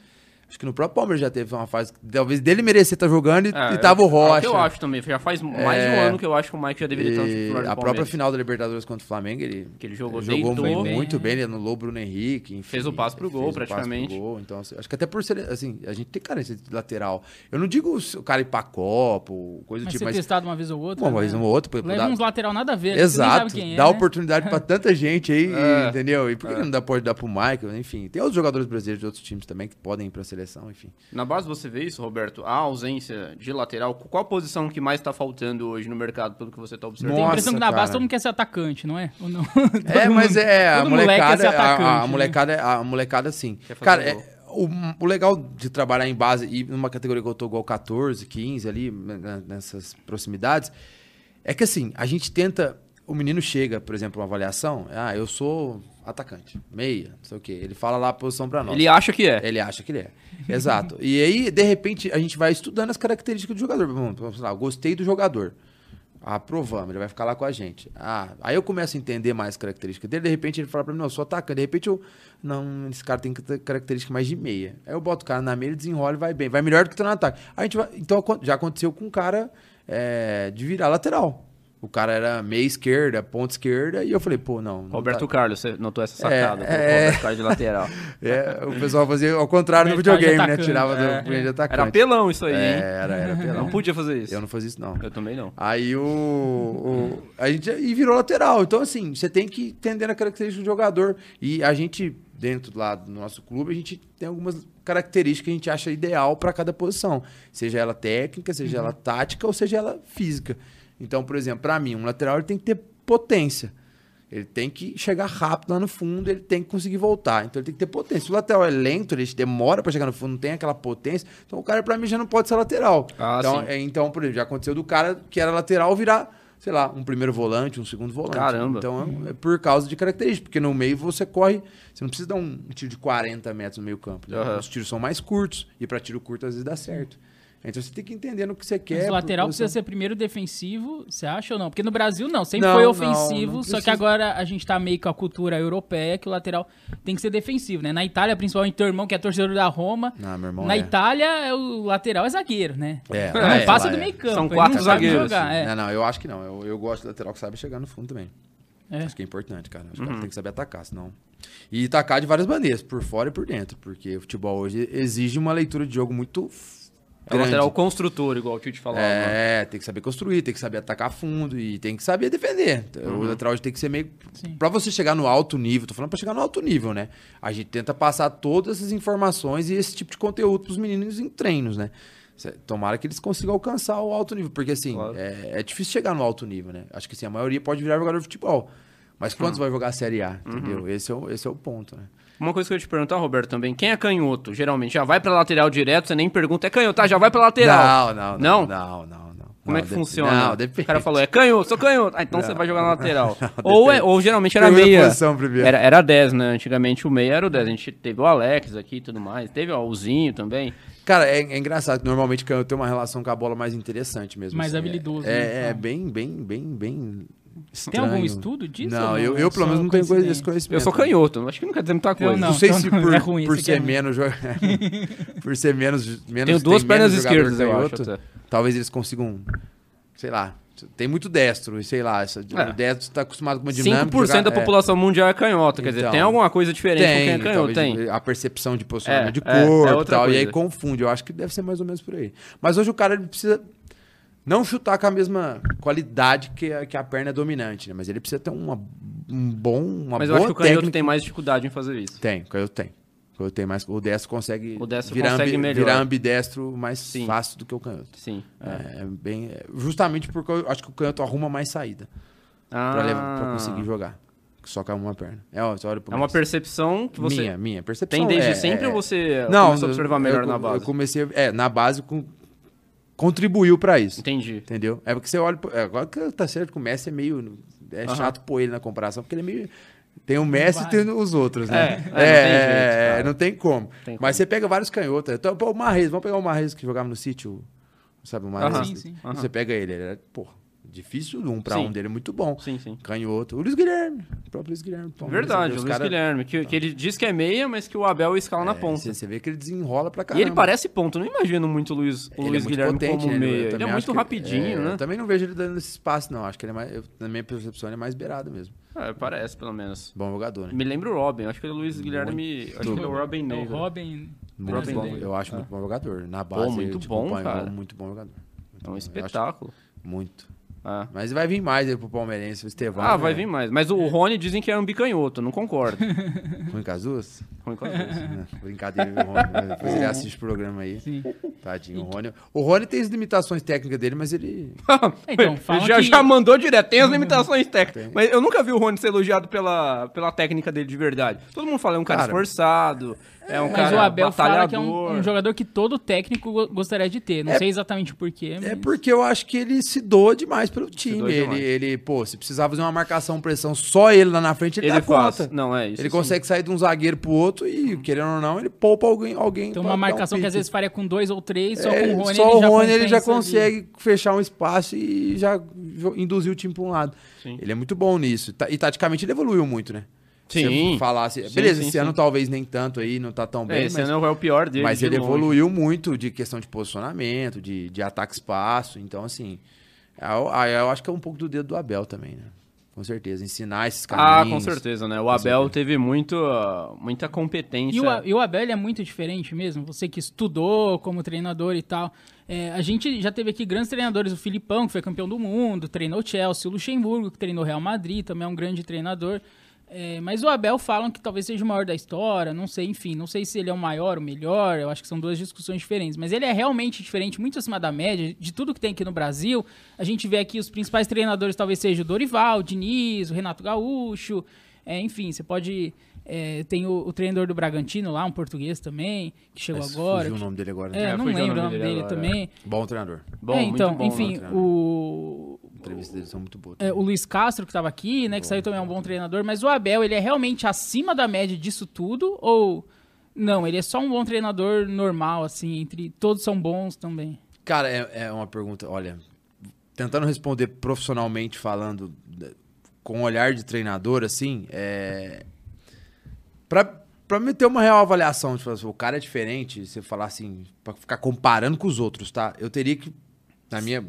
Acho que no próprio Palmeiras já teve uma fase. Talvez dele merecer estar jogando e, é, e tava o Rocha. É o que eu acho também. Já faz mais de um é. ano que eu acho que o Mike já deveria estar no titular do A própria final da Libertadores contra o Flamengo, ele, que ele jogou, ele jogou muito, bem, muito bem. Ele anulou o Bruno Henrique. Enfim, fez o passo pro gol, praticamente. Pro gol. Então, assim, acho que até por ser. Assim, a gente tem carência de lateral. Eu não digo o cara ir pra Copa, coisa do tipo. Mas testado uma vez ou outra. Uma né? vez ou outra. Leva dar... uns lateral nada a ver. Exato. Quem é, dá né? oportunidade pra tanta gente aí, é, entendeu? E por que é. não dá, pode dar pro Michael? Enfim, tem outros jogadores brasileiros de outros times também que podem ir pra seleção seleção, enfim. Na base você vê isso, Roberto? A ausência de lateral. Qual a posição que mais tá faltando hoje no mercado, pelo que você tá observando? Tem a Nossa, impressão que na base cara. todo mundo quer ser atacante, não é? Ou não? É, mas é, a molecada, ser a- atacante, a, né? molecada, a molecada sim. Cara, é, o, o legal de trabalhar em base e numa categoria que eu tô igual 14, 15 ali, né, nessas proximidades, é que assim, a gente tenta, o menino chega, por exemplo, uma avaliação, ah, eu sou atacante, meia, não sei o quê. Ele fala lá a posição pra nós. Ele acha que é. Ele acha que ele é. Exato. E aí, de repente, a gente vai estudando as características do jogador. Vamos, lá, gostei do jogador. Aprovamos, ele vai ficar lá com a gente. Ah, aí eu começo a entender mais as características dele, de repente ele fala pra mim, não, eu sou atacante. De repente eu, não, esse cara tem característica mais de meia. Aí eu boto o cara na meia, ele desenrola e vai bem. Vai melhor do que tá no ataque. A gente vai, então já aconteceu com um cara é, de virar lateral. O cara era meia esquerda, ponta esquerda, e eu falei, pô, não. não Roberto tá- Carlos, você notou essa sacada? É, colocou é. o Roberto Carlos de lateral. É, o pessoal fazia ao contrário no videogame, né? Tirava do É. punho de atacante. Era pelão isso aí, É, hein? era, era pelão. Não podia fazer isso. Eu não fazia isso, não. Eu também não. Aí o, o- A gente. E virou lateral. Então, assim, você tem que entender a característica do jogador. E a gente, dentro lá do nosso clube, a gente tem algumas características que a gente acha ideal para cada posição. Seja ela técnica, seja ela tática ou seja ela física. Então, por exemplo, para mim, um lateral ele tem que ter potência. Ele tem que chegar rápido lá no fundo, ele tem que conseguir voltar. Então ele tem que ter potência. Se o lateral é lento, ele demora para chegar no fundo, não tem aquela potência, então o cara para mim já não pode ser lateral. Ah, então, é, então, por exemplo, já aconteceu do cara que era lateral virar, sei lá, um primeiro volante, um segundo volante. Caramba. Então é, é por causa de características, porque no meio você corre, você não precisa dar um, tiro de 40 metros no meio campo. né? Aham. Os tiros são mais curtos e para tiro curto às vezes dá certo. Então você tem que entender no que você quer. Mas o lateral precisa ser primeiro defensivo, você acha ou não? Porque no Brasil não, sempre Não, foi não, ofensivo, não só que agora a gente tá meio com a cultura europeia que o lateral tem que ser defensivo, né? Na Itália, principalmente teu irmão, que é torcedor da Roma, Não, meu irmão na é. Itália é o lateral é zagueiro, né? É, não é, passa lá do é. meio campo. São quatro não zagueiros, jogar, é. Não, não, eu acho que não. Eu, eu gosto de lateral que sabe chegar no fundo também. É. Acho que é importante, cara. Acho que Uhum. cara tem que saber atacar, senão. E atacar de várias maneiras, por fora e por dentro. Porque o futebol hoje exige uma leitura de jogo muito É o grande. lateral construtor, igual o Tio te falava. É, tem que saber construir, tem que saber atacar fundo e tem que saber defender. O lateral tem que ser meio. Pra você chegar no alto nível, tô falando pra chegar no alto nível, né? A gente tenta passar todas essas informações e esse tipo de conteúdo pros meninos em treinos, né? Tomara que eles consigam alcançar o alto nível, porque assim, Claro. é, é difícil chegar no alto nível, né? Acho que assim, a maioria pode virar jogador de futebol. Mas quantos vai jogar a Série A, entendeu? Esse, é o, esse é o ponto, né? Uma coisa que eu ia te perguntar, Roberto, também. Quem é canhoto? Geralmente já vai pra lateral direto, você nem pergunta. É canhoto, tá? Já vai pra lateral. Não, não, Não? não, não, não. não. Como é que funciona? Não, O depende. cara falou, é canhoto, sou canhoto. Ah, então você vai jogar na lateral. ou, é, ou geralmente era meia. posição primeiro. Era, era 10, né? Antigamente o meia era o 10. A gente teve o Alex aqui e tudo mais. Teve ó, o Zinho também. Cara, é, é engraçado normalmente canhoto tem uma relação com a bola mais interessante mesmo. Mais assim. habilidoso, É, né, é, fala. bem, bem, bem, bem Tem algum estranho. estudo disso? Não, eu, É eu pelo menos não tenho coisa- esse coincidência? conhecimento. Eu sou canhoto. Acho que não quer dizer muita coisa. não. Não sei se então por, é ruim, por ser é menos, por ser menos, menos Tenho duas tem pernas esquerdas, eu acho. canhoto, até. Talvez eles consigam, sei lá, tem muito destro, e sei lá, essa, É. o destro está acostumado com uma dinâmica. 5% jogar- da é. população mundial é canhota. Quer dizer, Então. tem alguma coisa diferente com quem é canhoto? Tem. A percepção de posicionamento É, de é, é corpo e outra tal. E aí coisa. confunde. Eu acho que deve ser mais ou menos por aí. Mas hoje o cara ele precisa não chutar com a mesma qualidade que a, que a perna é dominante, né? Mas ele precisa ter uma, um bom, uma Mas eu boa acho que o canhoto tem mais dificuldade em fazer isso. Tem, o canhoto tem. O canhoto tem mais. O destro consegue, O destro virar, consegue ambi- melhor. virar ambidestro mais Sim. fácil do que o canhoto. Sim. É, é bem, é, justamente porque eu acho que o canhoto arruma mais saída Ah, pra, levar, pra conseguir jogar. Só com uma perna. É, ó, olha É uma percepção que você Minha, minha percepção. tem desde é- sempre é- ou você Não, começou a observar melhor eu, na eu base? comecei, é, na base com, contribuiu pra isso. Entendi. Entendeu? É porque você olha. é, Agora que tá certo que o Messi é meio. É Aham. chato pôr ele na comparação, porque ele é meio. Tem o Messi e tem os outros, né? É, é, não tem jeito, cara. não tem como. Tem Mas você pega vários canhotos. Então, pô, o Marrez, vamos pegar o Marrez que jogava no sítio. Sabe o Marrez? Aham. Sim, sim. Você pega ele, ele era, pô, difícil um pra Sim. um dele, é muito bom. Sim, sim. Canhoto. O Luiz Guilherme. O próprio Luiz Guilherme. Verdade, os o Luiz cara- Guilherme, que, que ele diz que é meia, mas que o Abel escala na É, ponta. Você, vê que ele desenrola pra E caramba. ele parece ponto, eu não imagino muito o Luiz, o é Luiz muito Guilherme potente, como né? Meia. Ele é muito rapidinho, é, né? Eu também não vejo ele dando esse espaço, não. Acho que ele é mais. eu- na minha percepção, ele é mais beirado mesmo. É, parece, pelo menos. Bom jogador, né? Me lembra o Robin, acho que ele é o Luiz Guilherme. Acho que é o Robin É o. Robin. Muito Robin bom. Eu acho muito bom jogador. Na base, muito eu, tipo, bom, cara. Muito bom jogador. Muito É um espetáculo. Muito. Ah. Mas vai vir mais aí pro Palmeirense, o Estevão. Ah, vai né? vir mais. Mas o Rony dizem que é um bicanhoto, não concordo. Ruim com as duas. Brincadeira, viu, Rony? Depois ele assiste o programa aí. Sim. Tadinho, o Rony. O Rony tem as limitações técnicas dele, mas ele. Então, falam já, que- já mandou direto, tem as limitações técnicas. Mas eu nunca vi o Rony ser elogiado pela, pela técnica dele de verdade. Todo mundo fala, é um cara, Cara, esforçado, é um Mas cara o Abel fala que é um, um jogador que todo técnico go- gostaria de ter. Não sei exatamente porquê. É mas- porque eu acho que ele se doa demais pelo time. Ele, demais. ele, pô, se precisar fazer uma marcação, pressão, só ele lá na frente, ele, Ele dá faz. conta. Não, é isso. Ele sim. consegue sair de um zagueiro pro outro e, querendo ou não, ele poupa alguém. alguém pra uma dar um marcação que às vezes faria com dois ou três, só É, com o Rony só ele o já Rony ele já compensa ali. consegue fechar um espaço e já induzir o time pra um lado. Sim. Ele é muito bom nisso. E taticamente ele evoluiu muito, né? Se Sim. você falasse, Sim, beleza, sim, esse ano sim. talvez nem tanto aí, não tá tão É, bem, esse mas, ano é o pior dele. mas de ele longe. evoluiu muito de questão de posicionamento, de, de ataque espaço. Então, assim, eu, ah, eu acho que é um pouco do dedo do Abel também, né? Com certeza. Ensinar esses Ah, caminhos. com certeza, né? O Abel teve muito, ah, muita competência. E o, e o Abel é muito diferente mesmo. Você que estudou como treinador e tal. É, a gente já teve aqui grandes treinadores. O Filipão, que foi campeão do mundo, treinou o Chelsea. O Luxemburgo, que treinou o Real Madrid, também é um grande treinador. É, mas o Abel falam que talvez seja o maior da história. Não sei, enfim. Não sei se ele é o maior, o melhor. Eu acho que são duas discussões diferentes. Mas ele é realmente diferente, muito acima da média de tudo que tem aqui no Brasil. A gente vê aqui os principais treinadores, talvez seja o Dorival, o Diniz, o Renato Gaúcho. É, enfim, você pode. é, tem o, o treinador do Bragantino lá, um português também, que chegou Mas agora. Fugiu o nome dele agora. né? É, É, não lembro o nome nome dele dele, agora, também. Bom treinador. Bom, É, muito então, bom, enfim, o, entrevistas dele são muito boas. é, o. Luiz Castro, que estava aqui, né, que saiu também é um bom treinador, mas o Abel, ele é realmente acima da média disso tudo? Ou não, ele é só um bom treinador normal, assim, entre todos são bons também? Cara, é, é uma pergunta, olha, tentando responder profissionalmente falando, né, com um olhar de treinador, assim, é. Pra, pra me ter uma real avaliação, tipo, assim, o cara é diferente, você falar assim, pra ficar comparando com os outros, tá? Eu teria que, na minha.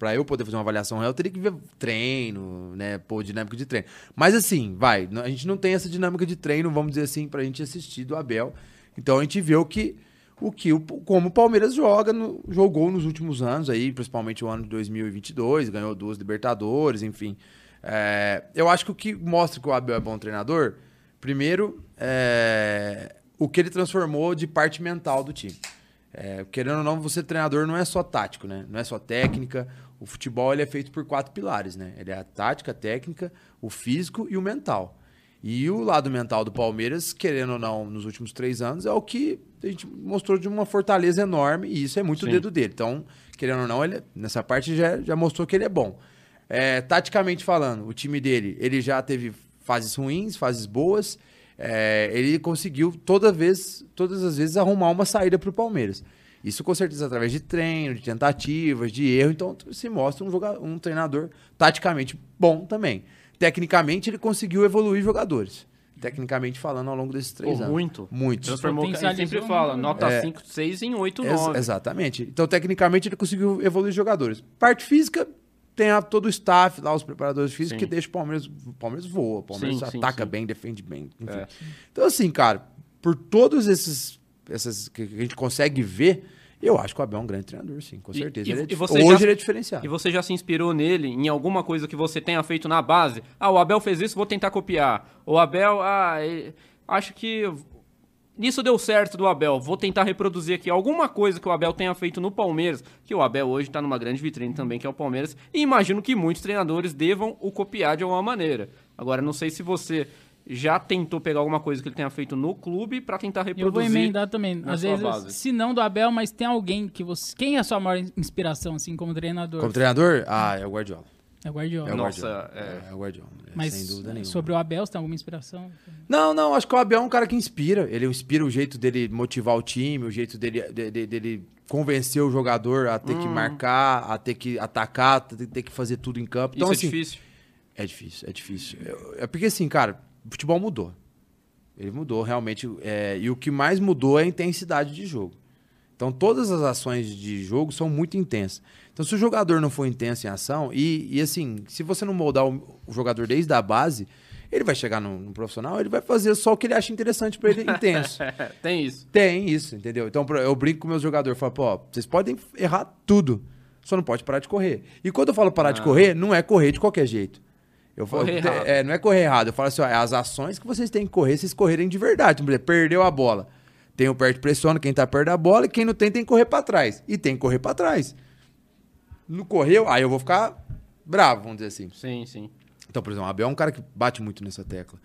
Pra eu poder fazer uma avaliação real, eu teria que ver treino, né? Pô, dinâmica de treino. Mas assim, vai, a gente não tem essa dinâmica de treino, vamos dizer assim, pra gente assistir do Abel. Então a gente vê o que o que como o Palmeiras joga no- jogou nos últimos anos aí, principalmente o ano de 2022, ganhou duas Libertadores, enfim. É, eu acho que o que mostra que o Abel é bom treinador, primeiro, é, o que ele transformou de parte mental do time. É, querendo ou não, você treinador não é só tático, né? Não é só técnica. O futebol ele é feito por quatro pilares, né? Ele é a tática, a técnica, o físico e o mental. E o lado mental do Palmeiras, querendo ou não, nos últimos três anos, é o que a gente mostrou de uma fortaleza enorme, e isso é muito o dedo dele. Então, querendo ou não, ele, nessa parte já, já mostrou que ele é bom. É, taticamente falando, o time dele, ele já teve fases ruins, fases boas. É, ele conseguiu toda vez, todas as vezes arrumar uma saída para o Palmeiras. Isso com certeza através de treino, de tentativas, de erro. Então se mostra um, joga- um treinador taticamente bom também. Tecnicamente ele conseguiu evoluir jogadores. Tecnicamente falando ao longo desses três Pô, anos. muito. Muito. Transformou, ele Potencializou sempre fala, nota É. 5, 6 em 8, Ex- 9. exatamente. Então, tecnicamente, ele conseguiu evoluir jogadores. Parte física, tem a- todo o staff lá, os preparadores físicos, Sim. que deixa o Palmeiras. O Palmeiras voa, o Palmeiras Sim, sim, ataca sim. bem, defende bem. enfim. É. Então, assim, cara, por todos esses. Essas que a gente consegue ver, eu acho que o Abel é um grande treinador, sim, com certeza. e- Ele é e você Hoje já- ele é diferenciado. E você já se inspirou nele em alguma coisa que você tenha feito na base? Ah, o Abel fez isso, vou tentar copiar. O Abel, ah, acho que isso deu certo do Abel, vou tentar reproduzir aqui alguma coisa que o Abel tenha feito no Palmeiras, que o Abel hoje está numa grande vitrine também, que é o Palmeiras, e imagino que muitos treinadores devam o copiar de alguma maneira. Agora, não sei se você já tentou pegar alguma coisa que ele tenha feito no clube para tentar Eu vou reproduzir. emendar também. na Às vezes, base. se não do Abel, mas tem alguém que você. Quem é a sua maior inspiração, assim, como treinador? Como treinador, ah, é o Guardiola. É o Guardiola. É o Nossa, Guardiola. é. É, o Guardiola. é, Mas sem dúvida nenhuma. sobre o Abel, você tem alguma inspiração? Não, não, acho que o Abel é um cara que inspira. Ele inspira o jeito dele motivar o time, o jeito dele, de- de- dele convencer o jogador a ter que Hum. marcar, a ter que atacar, a ter, que fazer tudo em campo. Então, isso assim, é difícil. É difícil, é difícil. É porque assim, cara, o futebol mudou. Ele mudou realmente. é, e o que mais mudou é a intensidade de jogo. Então todas as ações de jogo são muito intensas. Então se o jogador não for intenso em ação, e, e assim, se você não moldar o, o jogador desde a base, ele vai chegar no, no profissional, ele vai fazer só o que ele acha interessante pra ele intenso. Tem isso. Tem isso, entendeu? Então eu brinco com meus jogadores, falo, pô, vocês podem errar tudo, só não pode parar de correr. E quando eu falo parar de correr, não é correr de qualquer jeito. Eu falo, é, não é correr errado. Eu falo assim, ó, é as ações que vocês têm que correr, vocês correrem de verdade. Por exemplo, perdeu a bola. Tem o perto pressiona, quem tá perto da bola, e quem não tem tem que correr pra trás. E tem que correr pra trás. Não correu, aí eu vou ficar bravo, vamos dizer assim. Sim, sim. Então, por exemplo, o Abel é um cara que bate muito nessa tecla.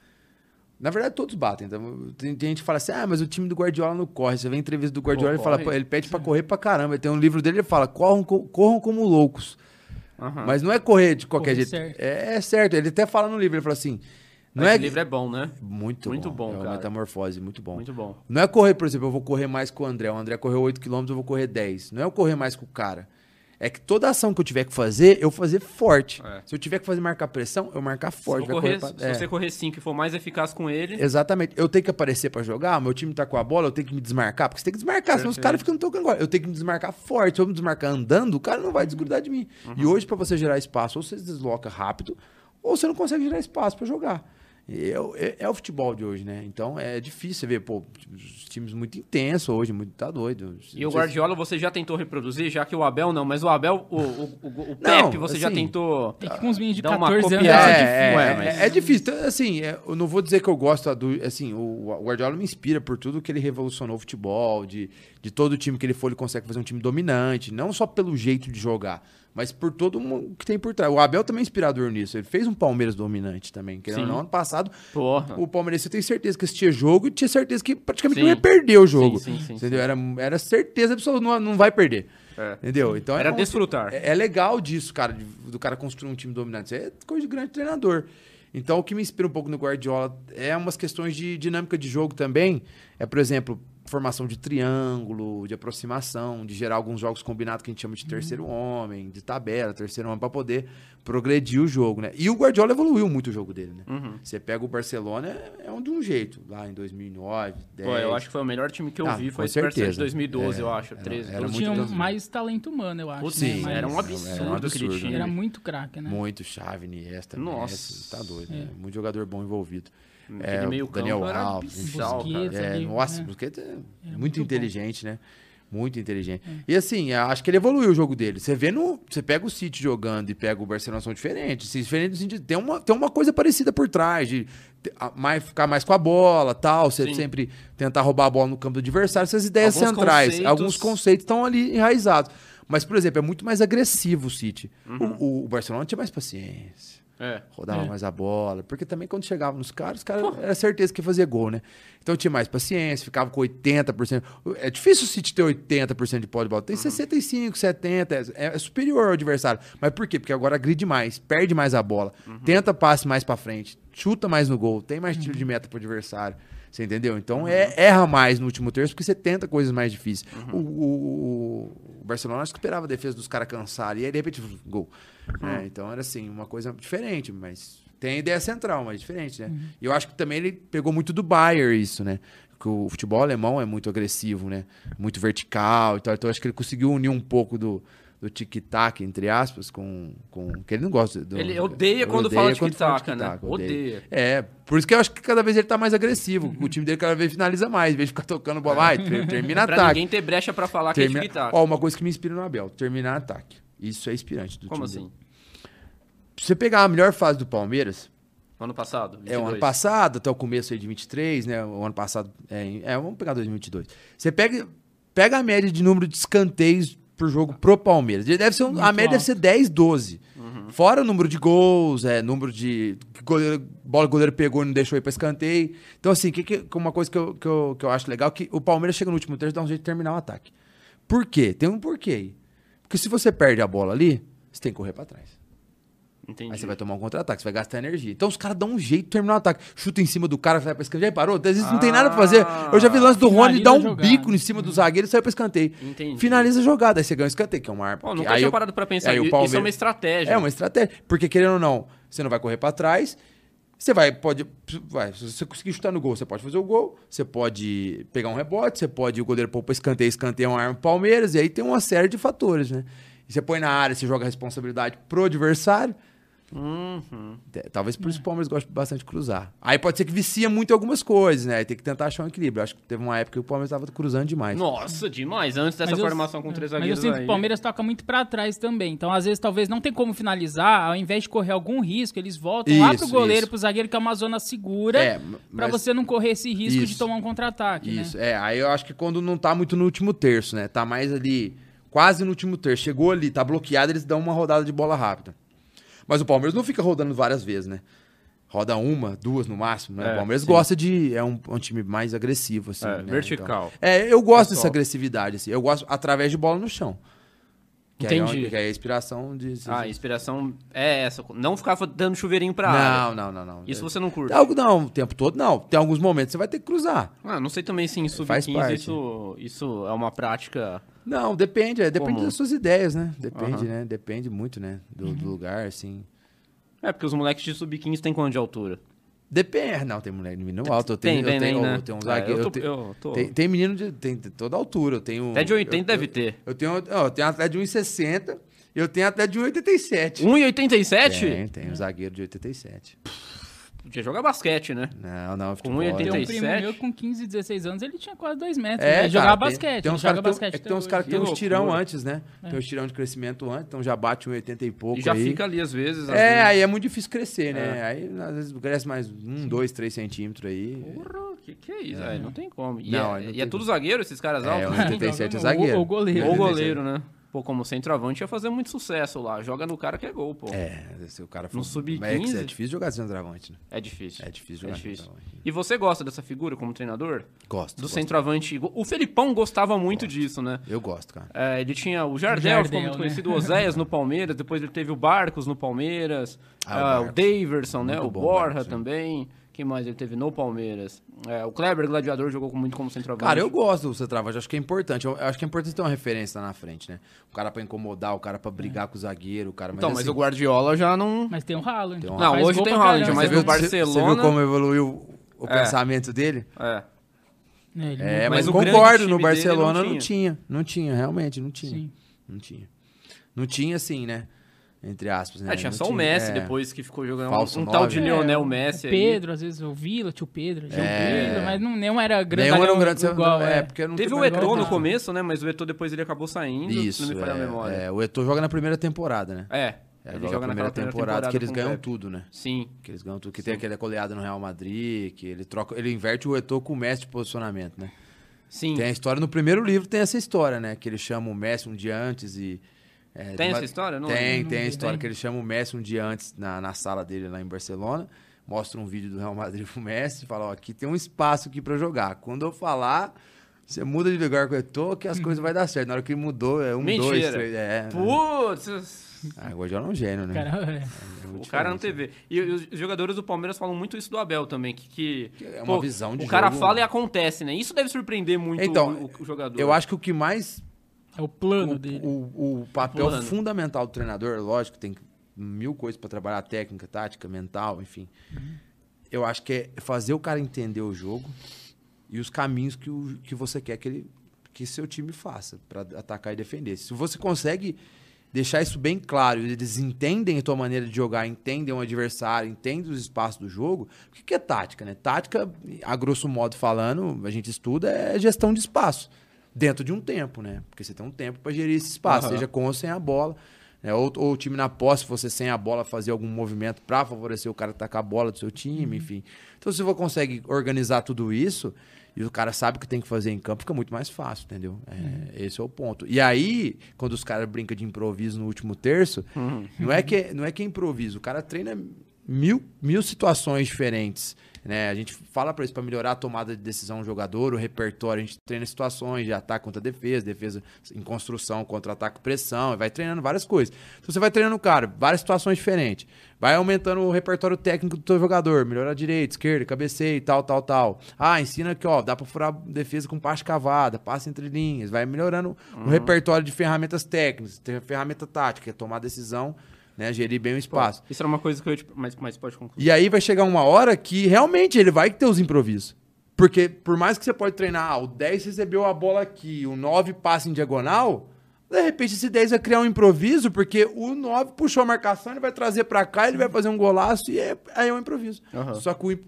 Na verdade, todos batem. Então, tem, tem gente que fala assim: ah, mas o time do Guardiola não corre. Você vê a entrevista do Guardiola, Pô, ele, fala, corre. pô, ele pede pra correr pra caramba. Ele tem um livro dele, ele fala: corram, co- corram como loucos. Aham. Mas não é correr de qualquer Correr jeito. certo. É, é certo. Ele até fala no livro, ele fala assim: não Esse é. livro é bom, né? Muito, Muito bom. bom, é uma cara. metamorfose, muito bom. Muito bom. Não é correr, por exemplo, eu vou correr mais com o André. O André correu 8km, eu vou correr 10. Não é eu correr mais com o cara. É que toda ação que eu tiver que fazer, eu fazer forte. É. Se eu tiver que fazer marcar pressão, eu marcar Se, forte. for vai correr, correr pra- se é. você correr 5 e for mais eficaz com ele, Exatamente. Eu tenho que aparecer pra jogar, meu time tá com a bola, eu tenho que me desmarcar, porque você tem que desmarcar, senão os caras ficam tocando agora. Eu tenho que me desmarcar forte. Se eu me desmarcar andando, o cara não vai desgrudar de mim. Uhum. E hoje, pra você gerar espaço, ou você se desloca rápido, ou você não consegue gerar espaço pra jogar. E É, o- é- é o futebol de hoje, né? Então é difícil você ver, pô, os times muito intensos hoje, muito tá doido. E Não o sei se- Guardiola você já tentou reproduzir, já que o Abel não, mas o Abel, o, o, o, o Não, Pepe, você já assim, tentou. Tem que ir com uns meninos de Dá uma 14 anos. é É, difícil. é, Ué, mas- é, é difícil. Então, assim, é, eu não vou dizer que eu gosto do. Assim, o, o Guardiola me inspira por tudo que ele revolucionou o futebol, de, de todo time que ele for, ele consegue fazer um time dominante, não só pelo jeito de jogar, mas por todo o que tem por trás. O Abel também é inspirador nisso. Ele fez um Palmeiras dominante também. Que Sim. não, ano passado, Porra. o Palmeiras eu tenho certeza que assistia jogo e tinha certeza que praticamente Sim. não ia perder o jogo. Sim, sim, sim, entendeu? Era, era certeza absoluta, não, não vai perder. É. Entendeu? Então Era é desfrutar. É, é legal disso, cara, de- do cara construir um time dominante. Isso é coisa de grande treinador. Então, o que me inspira um pouco no Guardiola é umas questões de dinâmica de jogo também. É, por exemplo, formação de triângulo, de aproximação, de gerar alguns jogos combinados que a gente chama de terceiro homem, de tabela, terceiro homem, para poder progredir o jogo, né? E o Guardiola evoluiu muito o jogo dele, né? Uhum. Você pega o Barcelona, é, é um de um jeito, lá em 2009, 10. Pô, eu acho que foi o melhor time que eu Ah, vi, com foi esse Barcelona de certeza. 2012, É, eu acho, era- 13, era 12. muito Tinha mais talento humano, eu acho. Né? Sim, Mas era um era um absurdo absurdo, time. Era muito craque, né? Muito chave, Iniesta, Nossa. Messi, tá doido, né? Muito jogador bom envolvido. Aquele o meio Daniel campo Alves, Busquets. É, ali, nossa, né? Busquets é muito, muito inteligente, né? Muito inteligente. E assim, eu acho que ele evoluiu o jogo dele. Você vê no. Você pega o City jogando e pega o Barcelona, são diferentes. No sentido- tem, uma, tem uma coisa parecida por trás, de a- mais, ficar mais com a bola tal. Você Sim. sempre tentar roubar a bola no campo do adversário. Essas ideias Alguns centrais. conceitos- Alguns conceitos estão ali enraizados. Mas, por exemplo, é muito mais agressivo o City. Uhum. O, o Barcelona tinha mais paciência É. rodava É. mais a bola. Porque também quando chegava nos caras, os caras era certeza que ia fazer gol, né? Então tinha mais paciência, ficava com 80%. É difícil o City ter 80% de posse de bola. Uhum. Tem 65, 70, é, é superior ao adversário. Mas por quê? Porque agora agride mais, perde mais a bola, Uhum. tenta passe mais pra frente, chuta mais no gol, tem mais tiro de meta pro adversário. Você entendeu? Então Uhum. é, erra mais no último terço porque você tenta coisas mais difíceis. Uhum. O, o- o Barcelona esperava a defesa dos caras cansarem. E aí, de repente, gol. Uhum. né? Então era assim, uma coisa diferente, mas tem a ideia central, mas diferente, Uhum. né? E eu acho que também ele pegou muito do Bayern isso, né? Que o futebol alemão é muito agressivo, né? Muito vertical e tal. Então acho que ele conseguiu unir um pouco do, do tic-tac, entre aspas, com, com. que ele não gosta do. Ele odeia quando fala tic-tac, né? Odeia. É, por isso que eu acho que cada vez ele tá mais agressivo. O time dele cada vez finaliza mais, em vez de ficar tocando bola. Ter- termina Pra ataque. ninguém ter brecha pra falar Termina... que é tic-tac. Ó, uma coisa que me inspira no Abel, terminar ataque. Isso é inspirante do Como time assim? dele. Se você pegar a melhor fase do Palmeiras, Ano passado? é o ano 22. passado, até o começo aí de 23, né? O ano passado, é, é, vamos pegar 2022. Você pega, pega a média de número de escanteios por jogo pro Palmeiras. Deve ser um- a média deve alto. ser 10, 12. Uhum. Fora o número de gols, é, número de goleiro, bola que o goleiro pegou e não deixou ir pra escanteio. Então, assim, que, que, uma coisa que eu, que, eu, que eu acho legal é que o Palmeiras chega no último terço e dá um jeito de terminar o ataque. Por quê? Tem um porquê aí. Porque se você perde a bola ali, você tem que correr pra trás. Entendi. Aí você vai tomar um contra-ataque, você vai gastar energia. Então os caras dão um jeito de terminar o ataque. Chuta em cima do cara, sai pra escanteio. Já parou? Às vezes não tem nada pra fazer. Eu já vi lance do Rony dar um jogada. bico em cima do zagueiro e sai pra escanteio. Entendi. Finaliza a jogada, aí você ganha o escanteio, que é uma arma. Pô, nunca aí tinha eu- parado pra pensar. aí o Isso Palmeiras- é uma estratégia. É uma estratégia. Porque querendo ou não, você não vai correr pra trás. Você vai, pode. Vai, se você conseguir chutar no gol, você pode fazer o gol. Você pode pegar um rebote, você pode o goleiro pôr pra escanteio, escanteio uma arma Palmeiras. E aí tem uma série de fatores, né? E você põe na área, você joga a responsabilidade pro adversário. Uhum. T- Talvez por isso o Palmeiras goste bastante de cruzar. Aí pode ser que vicia muito algumas coisas, né? Aí tem que tentar achar um equilíbrio. Acho que teve uma época que o Palmeiras tava cruzando demais. Nossa, demais. Antes dessa Mas eu- formação com três Mas eu zagueiros sinto que aí. o Palmeiras toca muito pra trás também. Então, às vezes, talvez não tem como finalizar. Ao invés de correr algum risco, eles voltam lá pro Isso, goleiro, isso. pro zagueiro, que é uma zona segura, É, pra mas- você não correr esse risco de Isso. tomar um contra-ataque, né? Isso, é. Aí eu acho que quando não tá muito no último terço, né? Tá mais ali, quase no último terço. Chegou ali, tá bloqueado, eles dão uma rodada de bola rápida. Mas o Palmeiras não fica rodando várias vezes, né? Roda uma, duas no máximo, né? É, o Palmeiras sim. gosta de. É um, um time mais agressivo, assim. É, né? vertical. Então- é, eu gosto Pessoal. dessa agressividade, assim. Eu gosto através de bola no chão. Que é Entendi. onde- que é a inspiração de. Ah, a inspiração é essa. Não ficar dando chuveirinho pra área. não, não, não, não. Isso você não curte. Algo não, o tempo todo não. Tem alguns momentos que você vai ter que cruzar. Ah, não sei também se em Faz sub-15 parte. isso, isso é uma prática. Não, depende, é, depende Como? das suas ideias, né? Depende, Aham. né? Depende muito, né? Do, do lugar, assim. É, porque os moleques de sub-15 têm quanto de altura? Depende. Não, tem moleque no menino alto. Eu tenho, tem, eu tem, tenho, né? eu tenho um É, zagueiro. eu eu tô- tenho- eu tô- Tem, tem menino de tem toda altura. Eu tenho. Até de 80 eu, deve eu, ter. Eu tenho, eu tenho atleta de 1,60 eu tenho atleta de 1,87. 1,87? Tem, tem um zagueiro de 87. Podia jogar basquete, né? Não, não, Com futebol. 1,87. Tem um 87? primo meu com 15, 16 anos, ele tinha quase 2 metros. É, ele jogava cara, basquete. Tem uns joga basquete é tem uns caras que tem uns tirão antes, né? Tem uns tirão de crescimento antes, então já bate um 80 e pouco E já aí. fica ali às vezes. às É, vezes. aí é muito difícil crescer, né? Aí às vezes cresce mais um, dois, três centímetros aí. Porra, que que é isso? velho? Não tem como. E, Não, é, aí não e tem é tudo zagueiro, esses caras É, altos? um né? 87 é zagueiro. ou goleiro. Ou goleiro, né? Pô, como centroavante ia fazer muito sucesso lá. Joga no cara que é gol, pô. É, se o cara for... No sub-15? É que É difícil jogar centroavante, né? É difícil. É difícil jogar difícil. centroavante. E você gosta dessa figura como treinador? Gosto. Do gosto. centroavante. O Felipão gostava muito disso, né? Eu gosto, cara. É, ele tinha o Jardel, Jardel, ficou muito né? conhecido, o Oséias no Palmeiras, depois ele teve o Barcos no Palmeiras, Ah, o ah, o. Daverson, né? Muito O bom, Borja Barcos, sim. Quem mais ele teve no Palmeiras? É, o Kleber Gladiador jogou muito como centroavante. Cara, eu gosto do centroavante, acho que é importante. Eu acho que é importante ter uma referência lá na frente, né? O cara pra incomodar, o cara pra brigar com o zagueiro, o cara... então, mas assim, o Guardiola já não. Mas tem o Haaland. Tem um Não, Faz hoje tem o Haaland, mas no viu, você- Você Barcelona- viu como evoluiu o É. pensamento dele? É. É, ele É, não- mas, Mas concordo, no Barcelona não não tinha. Não tinha, realmente, não tinha. Sim. Não tinha. Não tinha, assim, né? Entre aspas, né? É, tinha Não só o Messi é. depois que ficou jogando Falso um, um tal de É, Lionel o Messi aí. Pedro, às vezes o Vila, tio Pedro. Tio É. Pedro, mas não, nenhum era grande. Nenhum era um grande igual, é, é. porque não Teve o Eto'o no começo, né? Mas o Eto'o depois ele acabou saindo, Isso, se não me falha a é, memória. é, o Eto'o joga na primeira temporada, né? É, É, ele joga joga na primeira primeira temporada, que eles o ganham Pepe. tudo, né? Sim. Que eles ganham tudo. Que tem aquela goleada no Real Madrid, que ele troca, ele inverte o Eto'o com o Messi de posicionamento, né? Sim. Tem a história, no primeiro livro tem essa história, né? Que ele chama o Messi um dia antes e... é, Tem uma- essa história? Não Tem, lembro. tem a Não história tem. que ele chama o Messi um dia antes na, na sala dele lá em Barcelona, mostra um vídeo do Real Madrid pro Messi e fala, ó, aqui tem um espaço aqui pra jogar. Quando eu falar, você muda de lugar com o Eto'o que as coisas vai dar certo. Na hora que ele mudou, é um, Mentira. dois, três... É, Putz! ah, o Guardiola é um gênio, né? Cara, é. É O cara não. TV. E os jogadores do Palmeiras falam muito isso do Abel também, que, que Que é uma visão de o cara jogo. fala e acontece, né? Isso deve surpreender muito Então, o, o jogador. Eu acho que o que mais é o plano o, dele. o, o papel Plano. fundamental do treinador, lógico, tem mil coisas pra trabalhar, técnica, tática, mental, enfim. Eu acho que é fazer o cara entender o jogo e os caminhos que, o, que você quer que ele que seu time faça pra atacar e defender. Se você consegue deixar isso bem claro, eles entendem a tua maneira de jogar, entendem o adversário, entendem os espaços do jogo. O que que é tática, né? Tática, a grosso modo falando, a gente estuda, é gestão de espaço. Dentro de um tempo, né? Porque você tem um tempo para gerir esse espaço, Aham. seja com ou sem a bola. Né? Ou, ou o time na posse, você sem a bola, fazer algum movimento para favorecer o cara que tá com a bola do seu time, enfim. Então, se você consegue organizar tudo isso e o cara sabe o que tem que fazer em campo, fica muito mais fácil, entendeu? É, Esse é o ponto. E aí, quando os caras brincam de improviso no último terço, não, é que, não é que é improviso. O cara treina mil, mil situações diferentes. Né? A gente fala para isso para melhorar a tomada de decisão do jogador, o repertório. A gente treina situações de ataque contra defesa, defesa em construção, contra-ataque, pressão, e vai treinando várias coisas. Então você vai treinando o cara, várias situações diferentes. Vai aumentando o repertório técnico do teu jogador, melhorar a direita, esquerda, cabeceio, tal, tal, tal. Ah, ensina aqui, ó, dá para furar defesa com passe cavada, passe entre linhas. Vai melhorando o repertório de ferramentas técnicas, ferramenta tática, que é tomar decisão, né, gerir bem o espaço. Isso era uma coisa que eu... te- Mas, mas pode concluir. E aí vai chegar uma hora que realmente ele vai ter os improvisos. Porque por mais que você pode treinar, ah, o 10 recebeu a bola aqui, o 9 passa em diagonal, De repente esse 10 vai criar um improviso, porque o 9 puxou a marcação, ele vai trazer pra cá, ele vai fazer um golaço e é, aí é um improviso. Aham. Só que o,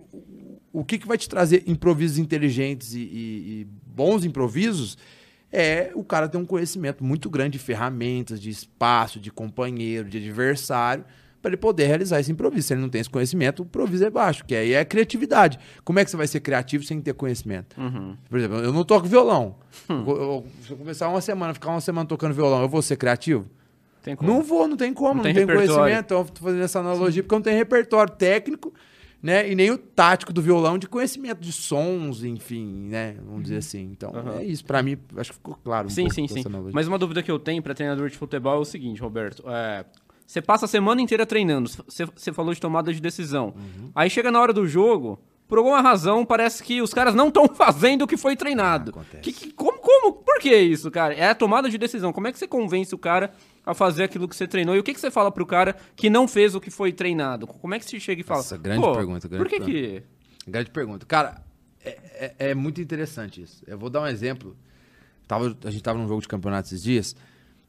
o que, que vai te trazer improvisos inteligentes e, e- e bons improvisos é o cara ter um conhecimento muito grande de ferramentas, de espaço, de companheiro, de adversário, para ele poder realizar esse improviso. Se ele não tem esse conhecimento, o improviso é baixo, que aí é criatividade. Como é que você vai ser criativo sem ter conhecimento? Uhum. Por exemplo, eu não toco violão. Hum. Eu- eu- se eu começar uma semana, ficar uma semana tocando violão, eu vou ser criativo? Tem. Não vou, não tem como, Não não, tem tem conhecimento. Então, eu tô fazendo essa analogia porque eu não tenho repertório técnico, né? E nem o tático do violão de conhecimento de sons, enfim, né? Vamos dizer assim. Então, Uhum. É isso. Pra mim, acho que ficou claro um Sim, pouco sim, sim. analogia. Mas uma dúvida que eu tenho pra treinador de futebol é o seguinte, Roberto. É, você passa a semana inteira treinando. Você, falou de tomada de decisão. Uhum. Aí chega na hora do jogo, por alguma razão, parece que os caras não estão fazendo o que foi treinado. Ah. Que- que- como, como? Por que isso, cara? É a tomada de decisão. Como é que você convence o cara a fazer aquilo que você treinou? E o que, que você fala pro cara que não fez o que foi treinado? Como é que você chega e fala? Nossa, grande "Pô, pergunta, grande Por que pergunta." que... Grande pergunta. Cara, é, é- é muito interessante isso. Eu vou dar um exemplo. Tava, a gente tava num jogo de campeonato esses dias.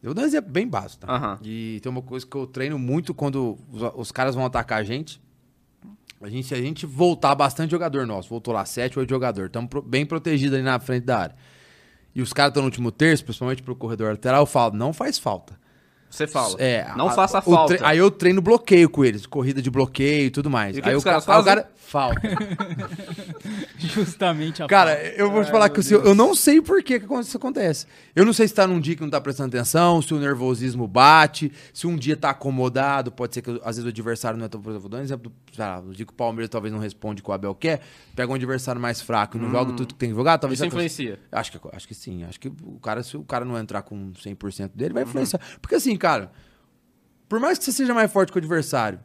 Eu vou dar um exemplo bem básico, tá? Aham. E tem uma coisa que eu treino muito quando os, os caras vão atacar a gente. A gente, se a gente voltar bastante jogador nosso, voltou lá 7, 8 jogador, estamos bem protegidos ali na frente da área. E os caras estão no último terço, principalmente pro corredor lateral, eu falo, não faz falta. Você fala. É, não a- faça falta. tre- Aí eu treino bloqueio com eles, corrida de bloqueio e tudo mais. E aí que o os caras ca- aí o cara falta. Justamente a Cara, eu vou te falar que assim, eu não sei por que, que isso acontece. Eu não sei se tá num dia que não tá prestando atenção, se o nervosismo bate, se um dia tá acomodado, pode ser que às vezes o adversário não é tão. Por exemplo, vou dar um exemplo do. Sei lá, no dia que o Palmeiras talvez não responde o que o Abel quer, pega um adversário mais fraco e não joga tudo que tem que jogar, talvez. Isso influencia. Acho que, acho que sim. Acho que o cara, se o cara não entrar com 100% dele, vai influenciar. Porque assim, cara, por mais que você seja mais forte que o adversário,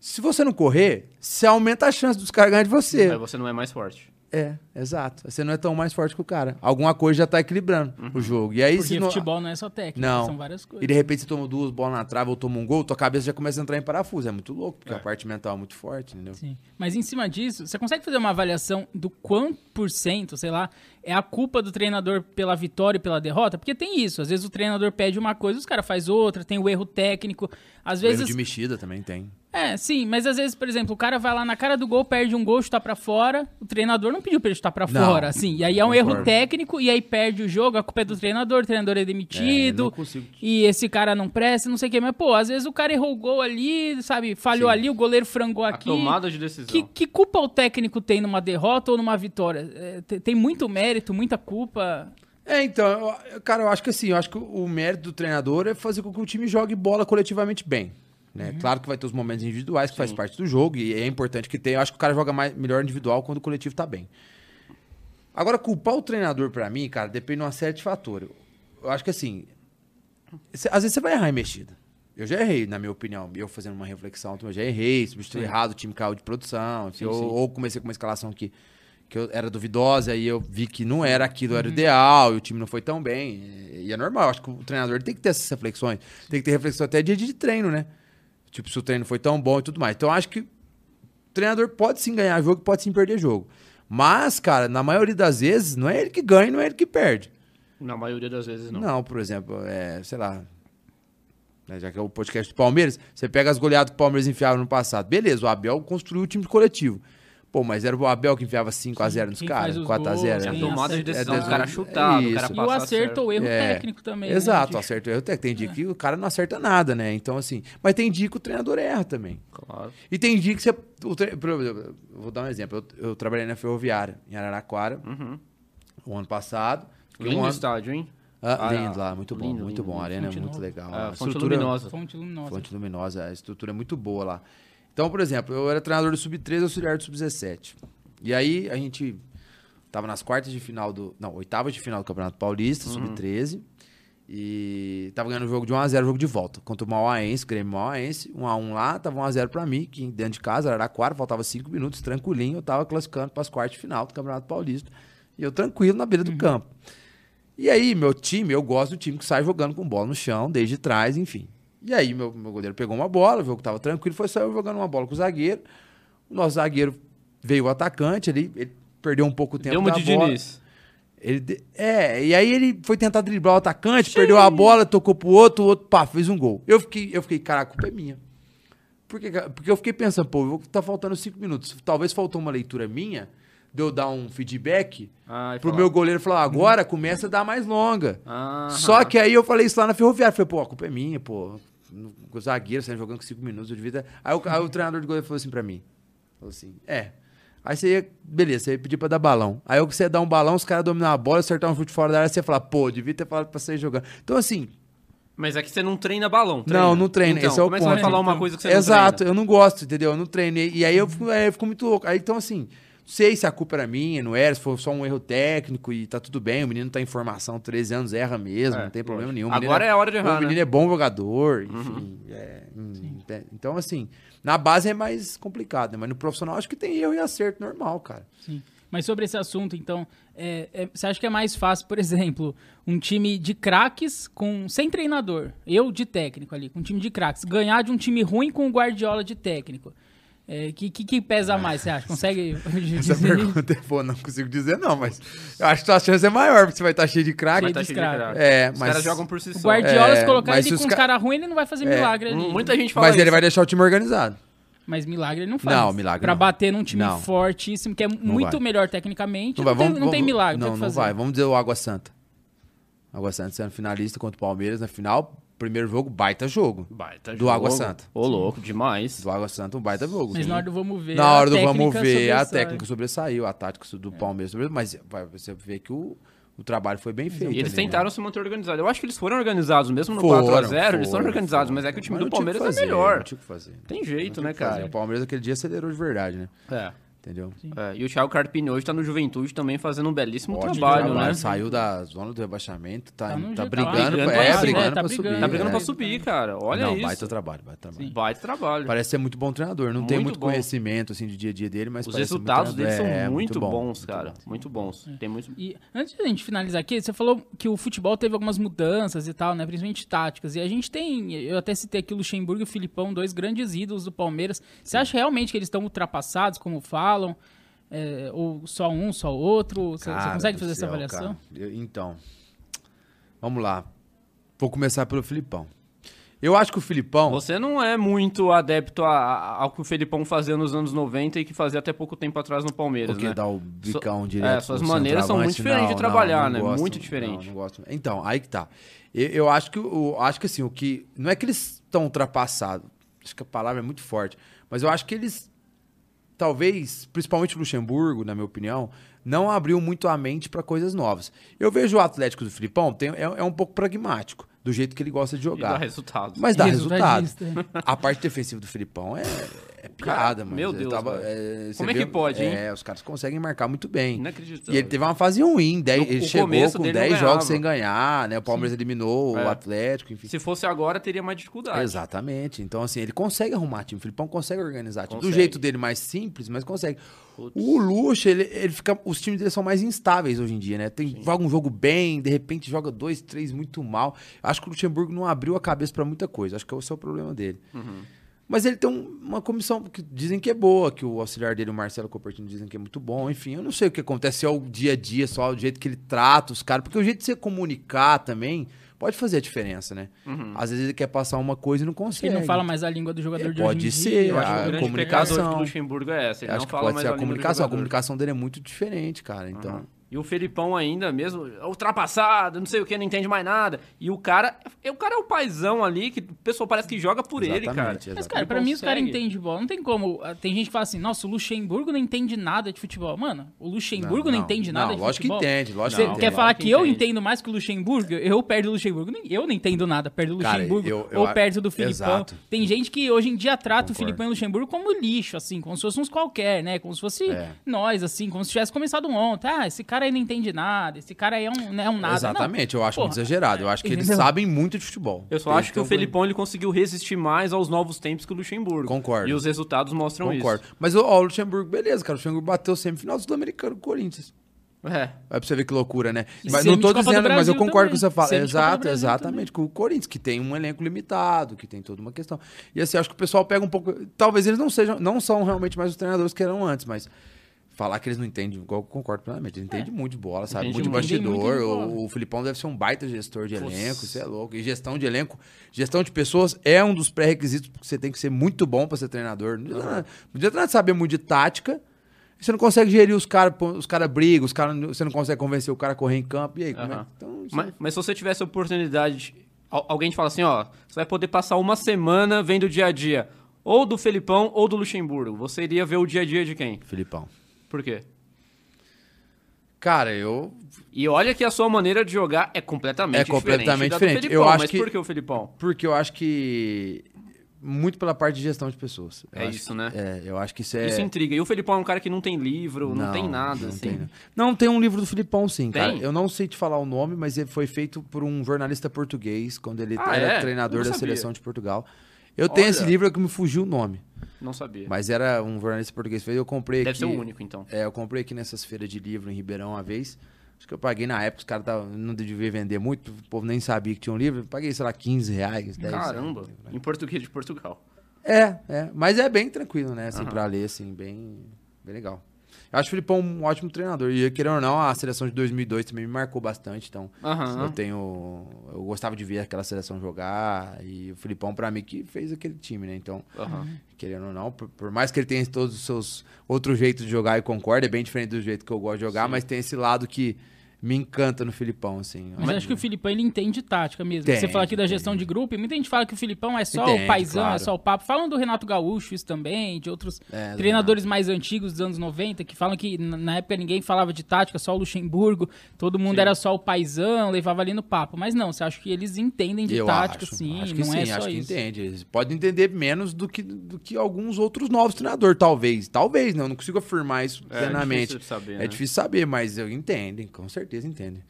se você não correr, você aumenta a chance dos caras ganharem de você. Aí você não é mais forte. É, exato. Você não é tão mais forte que o cara. Alguma coisa já tá equilibrando o jogo. E aí, Porque se não... futebol não é só técnica, Não. são várias coisas. E de repente você toma duas bolas na trave ou toma um gol, tua cabeça já começa a entrar em parafuso. É muito louco, porque a parte mental é muito forte, entendeu? Sim. Mas em cima disso, você consegue fazer uma avaliação do quanto por cento, sei lá, é a culpa do treinador pela vitória e pela derrota? Porque tem isso. Às vezes o treinador pede uma coisa, os caras faz outra, tem o erro técnico. Às Erro vezes. de mexida também tem. É, sim, mas às vezes, por exemplo, o cara vai lá na cara do gol, perde um gol, chutar pra fora. O treinador não pediu pra ele chutar pra Não. fora, assim. E aí é um erro técnico, e aí perde o jogo, a culpa é do treinador, o treinador é É, demitido. consigo. E esse cara não presta, não sei o que. Mas, pô, às vezes o cara errou o gol ali, sabe? Falhou Sim. ali, o goleiro frangou A aqui. tomada de decisão. Que, que culpa o técnico tem numa derrota ou numa vitória? É, te- tem muito mérito, muita culpa. É, então, eu- cara, eu acho que assim, eu acho que o mérito do treinador é fazer com que o time jogue bola coletivamente bem. Né? Claro que vai ter os momentos individuais que faz parte do jogo e é importante que tenha. Eu acho que o cara joga mais, melhor individual quando o coletivo tá bem. Agora, culpar o treinador pra mim, cara, depende de uma série de fatores. Eu acho que assim, cê- às vezes você vai errar em mexida. Eu já errei, na minha opinião. Eu fazendo uma reflexão, eu já errei, substituí errado, o time caiu de produção. Sim, ou, sim. ou comecei com uma escalação que, que eu era duvidosa e eu vi que não era aquilo, era o ideal, e o time não foi tão bem. E, é normal, eu acho que o treinador tem que ter essas reflexões. Tem que ter reflexão até dia de treino, né? Tipo, se o treino foi tão bom e tudo mais. Então eu acho que o treinador pode sim ganhar jogo, pode sim perder jogo. Mas, cara, na maioria das vezes, não é ele que ganha, não é ele que perde. Na maioria das vezes, não. Não, por exemplo, é, sei lá. né, Já que é o podcast do Palmeiras, você pega as goleadas que o Palmeiras enfiava no passado. Beleza, o Abel construiu o time coletivo. Pô, mas era o Abel que enfiava 5x0 nos caras, faz os 4x0. gols, É a tomada de acerta. decisão, É, o cara é chutar, o cara E o passar acerto certo. ou erro É. técnico também. né, Exato, de- acerto. Eu tem dia que o cara não acerta nada, né? Então, assim. Mas tem dia que o treinador erra também. Claro. E tem dia que você. o tre- vou dar um exemplo. Eu, eu trabalhei na Ferroviária, em Araraquara, Uhum. o ano passado. Lindo um ano- estádio, hein? Ah, Ah, lindo lá, muito bom, lindo, muito lindo, bom. A arena é muito legal. É, fonte estrutura- luminosa. Fonte luminosa. Fonte luminosa, a estrutura é muito boa lá. Então, por exemplo, eu era treinador do Sub-13 e auxiliar do Sub-17. E aí a gente tava nas quartas de final do. Não, oitavas de final do Campeonato Paulista, Sub-13. E tava ganhando o jogo de 1x0, jogo de volta. Contra o Mauaense, Grêmio Mauaense. 1x1 lá, tava 1x0 pra mim, que dentro de casa, Araraquara, faltava 5 minutos, tranquilinho. Eu tava classificando pras quartas de final do Campeonato Paulista. E eu tranquilo na beira do campo. E aí, meu time, eu gosto do time que sai jogando com bola no chão, desde trás, enfim. E aí, meu, meu goleiro pegou uma bola, o jogo tava tranquilo, foi só eu jogando uma bola com o zagueiro. O nosso zagueiro veio o atacante ali, ele perdeu um pouco o tempo Deu uma da de bola. Diniz. Ele É, e aí ele foi tentar driblar o atacante, perdeu a bola, tocou pro outro, o outro, pá, fez um gol. Eu fiquei, eu fiquei, cara, a culpa é minha. Por que que- porque eu fiquei pensando, pô, tá faltando cinco minutos. Talvez faltou uma leitura minha, de eu dar um feedback Ah, pro falar. meu goleiro falar, agora começa a dar mais longa. Aham. Só que aí eu falei isso lá na ferroviária. Falei, pô, a culpa é minha, pô. O zagueiro saindo jogando com cinco minutos, devia ter... aí, o, aí o treinador de goleiro falou assim pra mim. Falou assim, é. Aí você ia, beleza, você ia pedir pra dar balão. Aí você ia dar um balão, os caras dominar a bola, acertar um chute fora da área, você ia falar, pô, devia ter falado pra sair jogando. Então, assim, Mas é que você não treina balão. Não, não treina, Então, esse é o como é que você vai ponto. falar uma coisa que você exato, não eu não gosto, entendeu? Eu não treino. E, aí eu fico, aí eu fico muito louco. Aí, então, assim, sei se a culpa era minha, não era, se foi só um erro técnico e tá tudo bem, o menino tá em formação, 13 anos, erra mesmo, É, não tem problema nenhum. O Agora é a hora de O errar, né? menino é bom jogador, enfim. é, hum, é, então, assim, na base é mais complicado, né? Mas no profissional acho que tem erro e acerto normal, cara. Sim. Mas sobre esse assunto, então, é, é, você acha que é mais fácil, por exemplo, um time de craques com sem treinador, eu de técnico ali, com um time de craques, ganhar de um time ruim com o Guardiola de técnico? O que, que, que pesa mais, você acha? Consegue Essa dizer? pergunta é boa, não consigo dizer não, mas eu acho que a chance é maior, porque você vai estar cheio de craque. Vai dos cheio de craque. É, Os mas- caras jogam por si O só. Guardiola, É, se colocar ele com os ca- caras ruins, ele não vai fazer É, milagre ali. Muita gente fala Mas ele isso. vai deixar o time organizado. Mas milagre ele não faz. Não, milagre Pra não. bater num time Não. fortíssimo, que é muito vai. melhor tecnicamente, Não não, vai, tem, vamos- não tem milagre. Não, o não fazer. vai. Vamos dizer o Água Santa. Água Santa sendo finalista contra o Palmeiras na final. Primeiro jogo, baita jogo. Baita Do jogo. Água Santa. Ô, louco, demais. Do Água Santa, um baita jogo. Mas Sim. na hora do vamos ver. Na hora a do vamos técnica ver, a técnica sobressaiu, a tática do Palmeiras sobressaiu, mas vai, você vê que o, o trabalho foi bem feito. E eles ali, né? tentaram se manter organizados. Eu acho que eles foram organizados, mesmo no Foram, 4x0, eles foram, organizados, foram. mas é que o time Mas do Palmeiras é fazer, melhor. Não tinha que fazer. Tem jeito, né, cara? O Palmeiras aquele dia acelerou de verdade, né? É. Entendeu? É, E o Thiago Carpini hoje tá no Juventude também fazendo um belíssimo Ótimo trabalho, né? Saiu da zona do rebaixamento, tá, Tá no tá G- brigando, tá pra- brigando é, pra- brigando é, tá pra subir. brigando. Tá brigando é. pra subir, cara. Olha não, isso. baita trabalho, baita trabalho. Baita trabalho. Parece ser muito bom treinador. Não tem Muito muito bom. conhecimento assim de dia a dia dele, mas Os muito resultados deles são treinador. É, muito, bons, muito cara. bom. Muito bons. Tem muito... E antes de a gente finalizar aqui, você falou que o futebol teve algumas mudanças e tal, né? Principalmente táticas. E a gente tem, eu até citei aqui o Luxemburgo e o Filipão, dois grandes ídolos do Palmeiras. Você acha realmente que eles estão ultrapassados, como falam? É, ou só um, só outro? Você, consegue fazer essa céu, avaliação? cara. Eu- então, vamos lá. Vou começar pelo Filipão. Eu acho que o Filipão. Você não é muito adepto a- a- ao que o Felipão fazia nos anos 90 e que fazia até pouco tempo atrás no Palmeiras, Porque né? dá o bicão So- direto. é, suas maneiras são muito diferentes de Não, trabalhar, não, né? não gosto, Muito diferente. Não, gosto. Então, aí que tá. Eu, eu acho que o, acho que assim, o que. Não é que eles estão ultrapassados. Acho que a palavra é muito forte. Mas eu acho que eles. Talvez, principalmente o Luxemburgo, na minha opinião, não abriu muito a mente para coisas novas. Eu vejo o Atlético do Filipão tem, é, é um pouco pragmático, do jeito que ele gosta de E dá jogar. resultado. Mas dá resultado. A parte defensiva do Filipão é, é piada, mano. meu Deus, tava- é, Como é que pode, hein? É, os caras conseguem marcar muito bem. Inacreditável. E ele teve uma fase ruim, dez, No- ele chegou com dele 10 não jogos sem ganhar, né? O Palmeiras eliminou É. o Atlético, enfim. Se fosse agora, teria mais dificuldade. Exatamente. Então, assim, ele consegue arrumar time. O Filipão consegue organizar time. Do Consegue. jeito dele mais simples, mas consegue. Putz. O Luxo, ele, ele fica. Os times dele são mais instáveis hoje em dia, né? Tem, joga um jogo bem, de repente joga dois, três muito mal. Acho que o Luxemburgo não abriu a cabeça pra muita coisa. Acho que esse é o problema dele. Uhum. Mas ele tem um- uma comissão que dizem que é boa, que o auxiliar dele, o Marcelo Copertino, dizem que é muito bom. Enfim, eu não sei o que acontece, se é o dia a dia, só o jeito que ele trata os caras. Porque o jeito de você comunicar também pode fazer a diferença, né? Uhum. Às vezes ele quer passar uma coisa e não consegue. Ele não fala mais a língua do jogador É, de pode hoje em ser, dia. Eu acho que a grande comunicação. do Luxemburgo é essa. Ele Acho não que fala pode mais ser a do comunicação. A comunicação dele é muito diferente, cara. Então. Uhum. E o Felipão ainda mesmo, ultrapassado, não sei o que, não entende mais nada. E o cara, é- o cara é o paizão ali, que o pessoal parece que joga por ele, cara. Exatamente, Mas, exatamente. cara, Ele pra mim os caras entendem de bola. Não tem como. ah, Tem gente que fala assim, nossa, o Luxemburgo não entende nada de futebol. Mano, o Luxemburgo não, Não, entende não, nada de lógico que futebol. entende, lógico Você que entende. quer falar que que eu entende. entendo mais que o Luxemburgo? Eu perto do Luxemburgo. Eu não entendo nada perto do Cara, Luxemburgo eu- eu ou perto do Filipão. Exato. Tem gente que hoje em dia trata o Concordo. Filipão e o Luxemburgo como lixo, assim, como se fosse uns qualquer, né? Como se fosse É. nós, assim, como se tivesse começado ontem. Ah, esse cara aí não entende nada, esse cara aí é um, é um nada. Exatamente, eu acho Porra, muito exagerado. Eu acho que eles sabem muito de futebol. Eu só Eles acho que o tão- Felipão ele conseguiu resistir mais aos novos tempos que o Luxemburgo. Concordo. E os resultados mostram Concordo. Mas ó, o Luxemburgo, beleza, cara. O Luxemburgo bateu semifinal do Sul-Americano com o Corinthians. isso. É. Vai pra você ver que loucura, né? Mas não tô dizendo, mas eu concordo com também. você fala. Semi de Copa do Exato, exatamente. Com o Corinthians, que tem um elenco limitado, que tem toda uma questão. E assim, acho que o pessoal pega um pouco. Talvez eles não sejam, não são realmente mais os treinadores que eram antes, mas falar que eles não entendem, igual eu concordo plenamente. Ele entende muito de bola, sabe? Muito de bastidor. O, o Filipão deve ser um baita gestor de Nossa. elenco, isso é louco. E gestão de elenco, gestão de pessoas é um dos pré-requisitos, porque você tem que ser muito bom pra ser treinador. Não adianta nada- não adianta nada saber muito de tática. e Você não consegue gerir os caras, os caras brigam, os cara, você não consegue convencer o cara a correr em campo. E aí, é? Então, isso Mas, mas se você tivesse a oportunidade, al- alguém te fala assim, ó, você vai poder passar uma semana vendo o dia a dia, ou do Felipão ou do Luxemburgo. Você iria ver o dia a dia de quem? Filipão. Por quê? Cara, eu E olha que a sua maneira de jogar é completamente É completamente diferente. da do diferente. Felipão, Eu acho mas que- por que o Felipão? Porque eu acho que. Muito pela parte de gestão de pessoas. Eu É isso, que- né? É, eu acho que isso é. Isso intriga. E o Felipão é um cara que não tem livro, não, tem nada, não assim. Tem, não. Não, tem um livro do Filipão, sim, Tem? cara. Eu não sei te falar o nome, mas ele foi feito por um jornalista português, quando ele Ah, era é? treinador não da seleção de Portugal. Eu tenho Olha. esse livro que me fugiu o nome. Não sabia. Mas era um jornalista português que fez. Eu comprei Deve aqui. ser o único, então. É, eu comprei aqui nessas feiras de livro em Ribeirão uma vez. Acho que eu paguei na época, os caras não devia vender muito, o povo nem sabia que tinha um livro. Eu paguei, sei lá, 15 reais, 10 Caramba, reais. em português de Portugal. É, é. Mas é bem tranquilo, né? Assim, Aham. pra ler, assim, bem, bem legal. Eu acho o Filipão um ótimo treinador. E, querendo ou não, a seleção de 2002 também me marcou bastante. Então, Aham. eu tenho... Eu gostava de ver aquela seleção jogar. E o Filipão, pra mim, que fez aquele time, né? Então, Aham. querendo ou não, por, por mais que ele tenha todos os seus outros jeitos de jogar e concordo, é bem diferente do jeito que eu gosto de jogar, Sim. mas tem esse lado que me encanta no Filipão, assim. Mas acho que o Filipão ele entende tática mesmo. Você fala aqui da gestão de grupo, e muita gente fala que o Filipão é só Entende, o paizão, claro. é só o papo. Falam do Renato Gaúcho, isso também, de outros É, do treinadores mais antigos dos anos 90, que falam que na época ninguém falava de tática, só o Luxemburgo, todo mundo Sim. era só o paizão, levava ali no papo. Mas não, você acha que eles entendem de Eu tática, acho, sim, acho que não sim, é só acho que isso. entende. Eles podem entender menos do que, do que alguns outros novos treinadores, talvez. Talvez, não, eu não consigo afirmar isso É plenamente. difícil de saber, É né? difícil saber, mas eu entendem, com certeza entendem.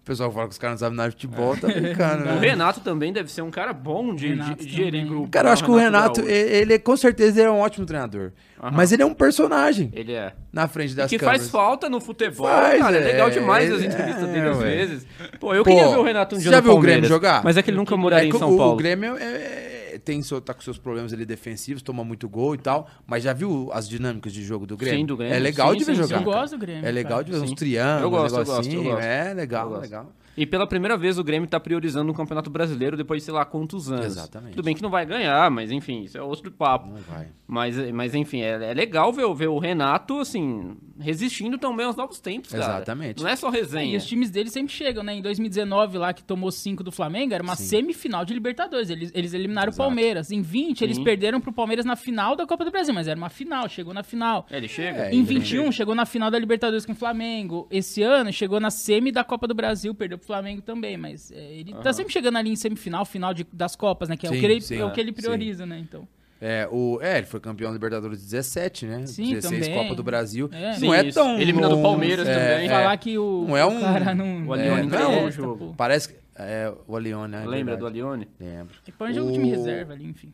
O pessoal fala que os caras não sabem nada de futebol, tá brincando, O né? Renato também deve ser um cara bom de, de, de gerir grupo. Cara, eu acho que o Renato, Gaúcho. ele, ele, com certeza, ele é um ótimo treinador. Aham. Mas ele é um personagem Ele é. na frente das que câmeras. faz falta no futebol, Faz, cara. É legal é, demais as é, entrevistas dele às ué. vezes. Pô, eu Pô, queria ver o Renato um você dia já no viu o Grêmio jogar? Mas é que ele nunca moraria É em que São o, Paulo. O Grêmio é- é- tem seu, tá com seus problemas ali defensivos, toma muito gol e tal. Mas já viu as dinâmicas de jogo do Grêmio? Sim, do Grêmio. É legal Sim, de ver sim, jogar. sim. Eu gosto do Grêmio. É legal cara. de ver uns triângulos, Eu gosto, um eu gosto, eu negocinho. gosto. É Eu legal, gosto. legal. E pela primeira vez o Grêmio tá priorizando o Campeonato Brasileiro depois de sei lá quantos anos. Exatamente. Tudo bem que não vai ganhar, mas enfim, isso é outro papo. Não vai. Mas, mas enfim, é, é legal ver, o- ver o Renato, assim, resistindo também aos novos tempos, cara. Exatamente. Não é só É, resenha. E os times deles sempre chegam, né? Em 2019, lá que tomou 5 do Flamengo, era uma Sim. semifinal de Libertadores. Eles, eles eliminaram Exato. o Palmeiras. Em 20, eles Sim. perderam pro Palmeiras na final da Copa do Brasil, mas era uma final, chegou na final. É, ele chega? É, Em ele 21, chegou na final da Libertadores com o Flamengo. Esse ano, chegou na semi da Copa do Brasil, perdeu pro Flamengo também. Mas é, ele tá Aham. sempre chegando ali em semifinal, final de- das Copas, né? Que é, Sim, o, que ele, sim, é o que ele sim. prioriza, né? Então. É, o, é, ele foi campeão da Libertadores 17, né? Sim, 16 também. Copa do Brasil. É. Não Sim, é isso. tão. Eliminando o Palmeiras é, também. é. Falar que o, Não é o um- cara não. O Alione É, ganhou não, o jogo. Parece que. É, o Alione, né? é Lembra do. Alione? Lembro. Ele põe jogo de time O- reserva ali, enfim.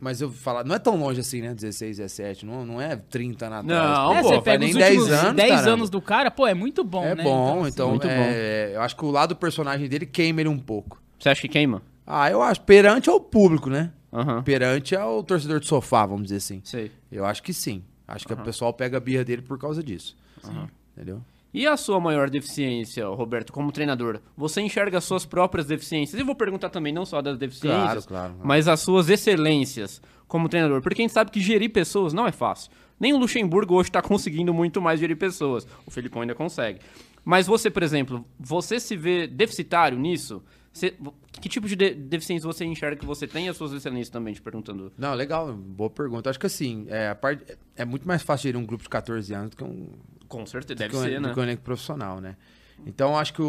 Mas eu falar, não é tão longe assim, né? 16, 17, não, não é 30 anos atrás. Não, é, pô, você faz pega nem os 10 últimos anos, 10 caramba. anos do cara, pô, é muito bom, É né? bom, assim, então, muito é, eu acho que o lado do personagem dele queima ele um pouco. Você acha que queima? Ah, eu acho, perante ao público, né? Aham. Perante ao torcedor de sofá, vamos dizer assim. Sei. Eu acho que sim. Acho que o pessoal pega a birra dele por causa disso. Aham. Entendeu? E a sua maior deficiência, Roberto, como treinador? Você enxerga as suas próprias deficiências? E vou perguntar também não só das deficiências, Claro, claro. mas as suas excelências como treinador. Porque a gente sabe que gerir pessoas não é fácil. Nem o Luxemburgo hoje está conseguindo muito mais gerir pessoas. O Felipão ainda consegue. Mas você, por exemplo, você se vê deficitário nisso? Você- que tipo de, de- deficiência você enxerga que você tem e as suas excelências também, te perguntando? Não, legal, boa pergunta. Acho que assim, é, é muito mais fácil gerir um grupo de 14 anos do que um, Com certeza, do deve um, ser, do né? um elenco profissional, né? Então, acho que o,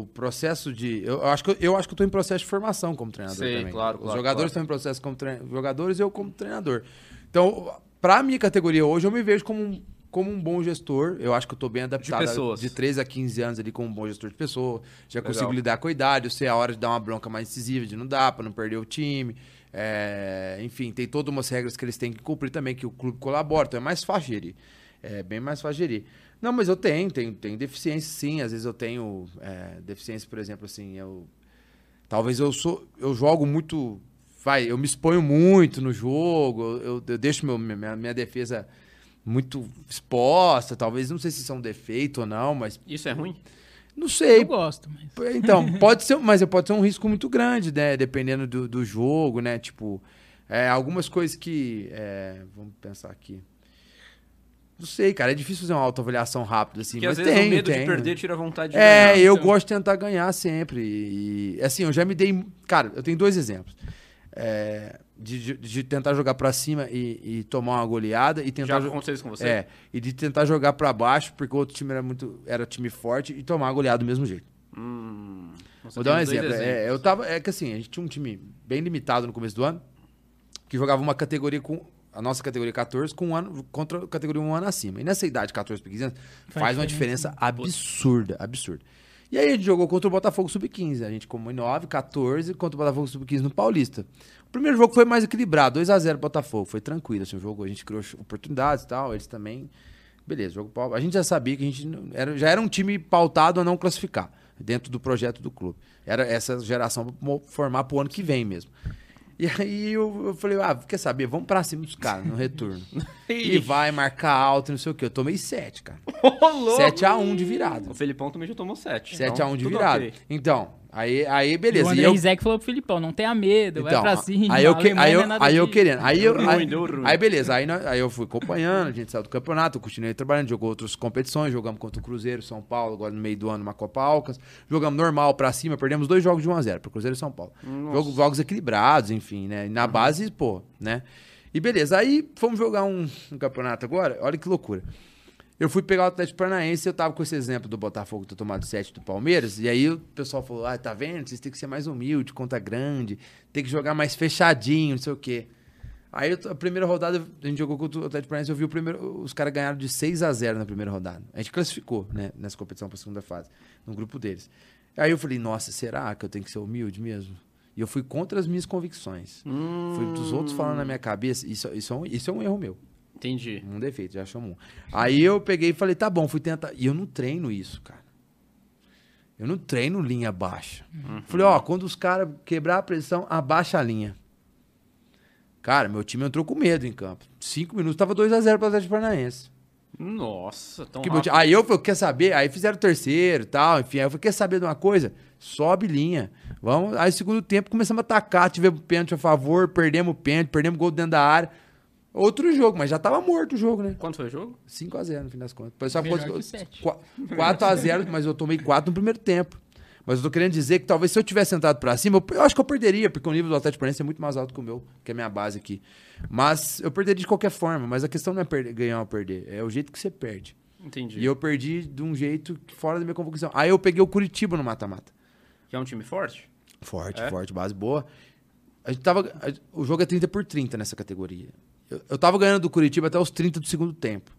o processo de. Eu, eu acho que, eu- acho que eu tô em processo de formação como treinador Sei, também. claro, Os claro, jogadores claro. estão em processo como jogadores e eu como treinador. Então, pra minha categoria hoje, eu me vejo como um, como um bom gestor. Eu acho que eu tô bem adaptado. pessoas. De 13 a 15 anos ali como um bom gestor de pessoas. Já Legal. consigo lidar com a idade. Eu sei a hora de dar uma bronca mais decisiva, de não dar, pra não perder o time. É, enfim, tem todas umas regras que eles têm que cumprir também, que o clube colabora. Então é mais fácil gerir. É bem mais fácil gerir. Não, mas eu tenho, tenho, tenho deficiência sim. Às vezes eu tenho é, deficiência, por exemplo, assim, eu. Talvez eu sou. Eu jogo muito. Vai, eu me exponho muito no jogo, eu, eu deixo meu, minha, minha defesa muito exposta, talvez, não sei se isso é um defeito ou não, mas Isso é ruim? não sei. Eu gosto, mas... Então, pode ser, mas pode ser um risco muito grande, né? Dependendo do, do jogo, né? Tipo, é, algumas coisas que. é, vamos pensar aqui. Não sei, cara, é difícil fazer uma autoavaliação rápida, assim. Porque mas às vezes tem, o medo tem. de perder tira a vontade de É, ganhar. eu então. gosto de tentar ganhar sempre. E, assim, eu já me dei. Cara, eu tenho dois exemplos. É, de, de- de tentar jogar pra cima e, e tomar uma goleada e Já tentar. jo- aconteceu isso com você? É, e de tentar jogar pra baixo, porque o outro time era muito. Era time forte e tomar a goleada do mesmo jeito. Hum, você Vou dar um exemplo. É, eu tava. É que assim, a gente tinha um time bem limitado no começo do ano, que jogava uma categoria com. A nossa categoria 14 com um ano, contra a categoria um ano acima. E nessa idade, 14 para 15 anos, faz, uma diferença absurda, absurda. E aí a gente jogou contra o Botafogo Sub-15. A gente como em 9, 14 contra o Botafogo Sub-15 no Paulista. O primeiro jogo foi mais equilibrado, 2x0 Botafogo. Foi tranquilo assim, o jogo. A gente criou oportunidades e tal. Eles também. Beleza, jogo pau- A gente já sabia que a gente era, já era um time pautado a não classificar dentro do projeto do clube. Era essa geração formar pro ano que vem mesmo. E aí eu, eu falei, ah, quer saber? Vamos pra cima dos caras no retorno. e vai marcar alto, não sei o quê. Eu tomei 7, cara. Ô, louco! 7x1 de virada. O Felipão também já tomou 7. 7x1 de virada. Então, aí, aí E beleza. o E André eu, falou pro Filipão, não tenha medo, vai pra cima. aí eu, a que, Alemanha aí eu, é aí eu querendo. Aí, eu, aí, aí beleza, aí, nós- aí eu fui acompanhando, a gente saiu do campeonato, continuei trabalhando, jogou outras competições, jogamos contra o Cruzeiro, São Paulo, agora no meio do ano, uma Copa Alcas. Jogamos normal pra cima, perdemos dois jogos de 1x0 pro Cruzeiro e São Paulo. Jogo, jogos equilibrados, enfim, né? E na base, pô, né? E beleza, aí fomos jogar um, um campeonato agora, olha que loucura. Eu fui pegar o Atlético Paranaense, eu tava com esse exemplo do Botafogo ter tomado 7 do Palmeiras, e aí o pessoal falou: ah, tá vendo? Vocês têm que ser mais humilde, conta grande, tem que jogar mais fechadinho, não sei o quê. Aí a primeira rodada, a gente jogou contra o Atlético Paranaense, eu vi o primeiro, os caras ganharam de 6 a 0 na primeira rodada. A gente classificou, né, nessa competição pra segunda fase, no grupo deles. Aí eu falei, nossa, será que eu tenho que ser humilde mesmo? E eu fui contra as minhas convicções. Fui dos outros falando na minha cabeça, isso, isso, é um, isso é um erro meu. Entendi. Um defeito, já chamou. um. Aí eu peguei e falei, tá bom, fui tentar. E eu não treino isso, cara. Eu não treino linha baixa. Falei, ó, quando os caras quebrar a pressão, abaixa a linha. Cara, meu time entrou com medo em campo. Cinco minutos, tava 2x0 pro Atlético Paranaense. Nossa, tão time- Aí eu falei, quer saber? Aí fizeram o terceiro e tal, enfim. Aí eu falei, quer saber de uma coisa? Sobe linha. Vamos. Aí, segundo tempo, começamos a atacar, tivemos pênalti a favor, perdemos o pênalti, perdemos gol dentro da área. Outro jogo, mas já tava morto o jogo, né? Quanto foi o jogo? 5x0 no fim das contas. Depois só Melhor sete. 4x0, mas eu tomei 4 no primeiro tempo. Mas eu tô querendo dizer que talvez se eu tivesse entrado pra cima, eu, eu acho que eu perderia, porque o nível do Atlético Paranaense é muito mais alto que o meu, que é a minha base aqui. Mas eu perderia de qualquer forma. Mas a questão não é perder- ganhar ou perder, é o jeito que você perde. Entendi. E eu perdi de um jeito que fora da minha convicção. Aí eu peguei o Curitiba no mata-mata. Que é um time forte? Forte, É? forte, base boa. A gente tava, a- o jogo é 30 por 30 nessa categoria. Eu, eu tava ganhando do Curitiba até os 30 do segundo tempo.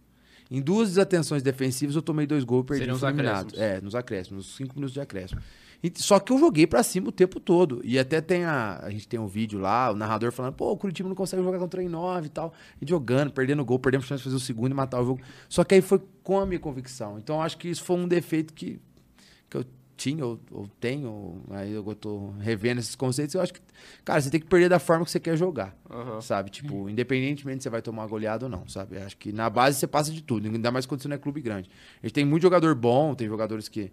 Em duas desatenções defensivas, eu tomei dois gols e perdi Seriam os acréscimos. É, nos acréscimos, nos 5 minutos de acréscimo. E- só que eu joguei pra cima o tempo todo. E até tem a. A gente tem um vídeo lá, o narrador falando, pô, o Curitiba não consegue jogar contra em 9 e tal. E jogando, perdendo gol, perdendo chance de fazer o segundo e matar o jogo. Só que aí foi com a minha convicção. Então acho que isso foi um defeito que, que eu tinha ou, ou tenho. Aí eu tô revendo esses conceitos. Eu acho que, cara, você tem que perder da forma que você quer jogar. Aham. Sabe? Tipo, independentemente se você vai tomar uma goleada ou não, sabe? Acho que na base você passa de tudo, ainda mais quando você não é clube grande. A gente tem muito jogador bom, tem jogadores que.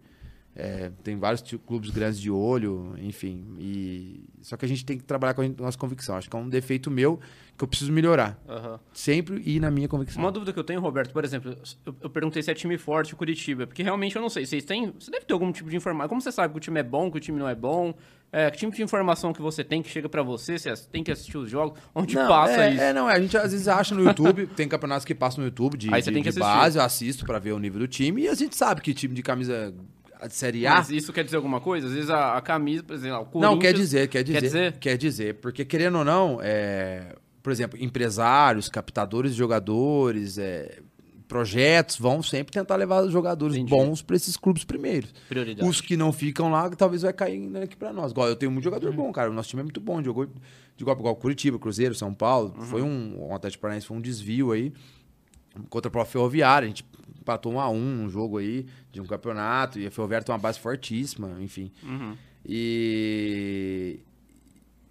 é, tem vários clubes grandes de olho, enfim. E... Só que a gente tem que trabalhar com a nossa convicção. Acho que é um defeito meu que eu preciso melhorar. Aham. Sempre ir na minha convicção. Uma dúvida que eu tenho, Roberto, por exemplo, eu, eu perguntei se é time forte o Curitiba, porque realmente eu não sei. Vocês têm. Você deve ter algum tipo de informação. Como você sabe que o time é bom, que o time não é bom? É, que tipo de informação que você tem que chega pra você? Você tem que assistir os jogos? Onde Não, passa é, isso? É, não, é, a gente às vezes acha no YouTube, tem campeonatos que passam no YouTube de, Aí você de- tem que de assistir. base, eu assisto pra ver o nível do time, e a gente sabe que time de camisa de Série A... Mas isso quer dizer alguma coisa? Às vezes a, a camisa, por exemplo, o Corinthians... Não, quer dizer, quer dizer, Quer dizer? Quer dizer, porque querendo ou não, é, por exemplo, empresários, captadores de jogadores, é, projetos vão sempre tentar levar os jogadores Entendi. bons para esses clubes primeiros. Prioridade. Os que não ficam lá, talvez vai cair aqui para nós. Igual eu tenho muito jogador Uhum. bom, cara. O nosso time é muito bom. Jogou de igual, igual Curitiba, Cruzeiro, São Paulo. Uhum. Foi um. O Atlético Paranaense foi um desvio aí contra o próprio Ferroviário. A gente empatou um a um um jogo aí de um campeonato. E a Ferroviário tem uma base fortíssima, enfim. Uhum. E.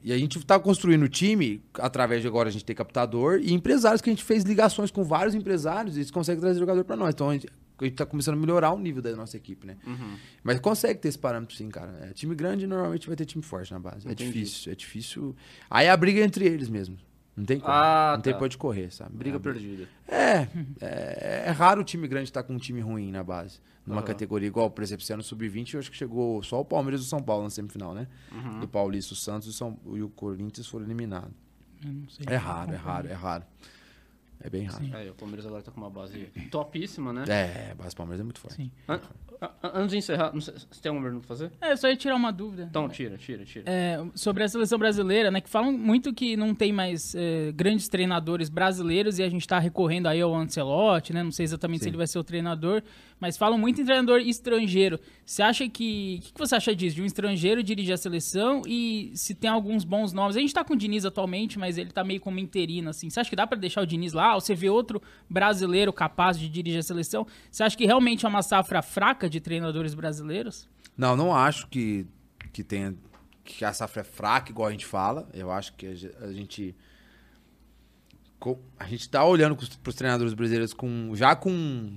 e a gente tá construindo o time através de agora a gente ter captador e empresários que a gente fez ligações com vários empresários e eles conseguem trazer jogador para nós. Então a gente, a gente tá começando a melhorar o nível da nossa equipe, né? Uhum. Mas consegue ter esse parâmetro sim, cara. É, time grande normalmente vai ter time forte na base. É Entendi. difícil, é difícil. Aí a briga é entre eles mesmo. Não tem como. Ah, não tem tá. pra onde correr, sabe? Briga É, perdida. é, é, é raro o time grande estar com um time ruim na base. Numa Aham. categoria igual, por exemplo, esse ano sub-20, eu acho que chegou só o Palmeiras e o São Paulo na semifinal, né? Uhum. Do Paulista, o Santos e o, São- e o Corinthians foram eliminados. Eu não sei. É raro, é raro, é raro. É bem raro. É, o Palmeiras agora tá com uma base topíssima, né? É, a base do Palmeiras é muito forte. Sim. An- an- antes de encerrar, não sei, você tem alguma pergunta pra fazer? É, eu só ia tirar uma dúvida. Então, tira, tira, tira. É, sobre a seleção brasileira, né? Que falam muito que não tem mais é, grandes treinadores brasileiros e a gente tá recorrendo aí ao Ancelotti, né? Não sei exatamente se Sim. ele vai ser o treinador, mas falam muito em treinador estrangeiro. Você acha que. O que, que você acha disso? De um estrangeiro dirigir a seleção e se tem alguns bons nomes? A gente tá com o Diniz atualmente, mas ele tá meio como interino, assim. Você acha que dá pra deixar o Diniz lá? Ou você vê outro brasileiro capaz de dirigir a seleção? Você acha que realmente é uma safra fraca de treinadores brasileiros? Não, não acho que, que tenha. Que a safra é fraca, igual a gente fala. Eu acho que a ge- a gente. A gente tá olhando para os treinadores brasileiros com. Já com.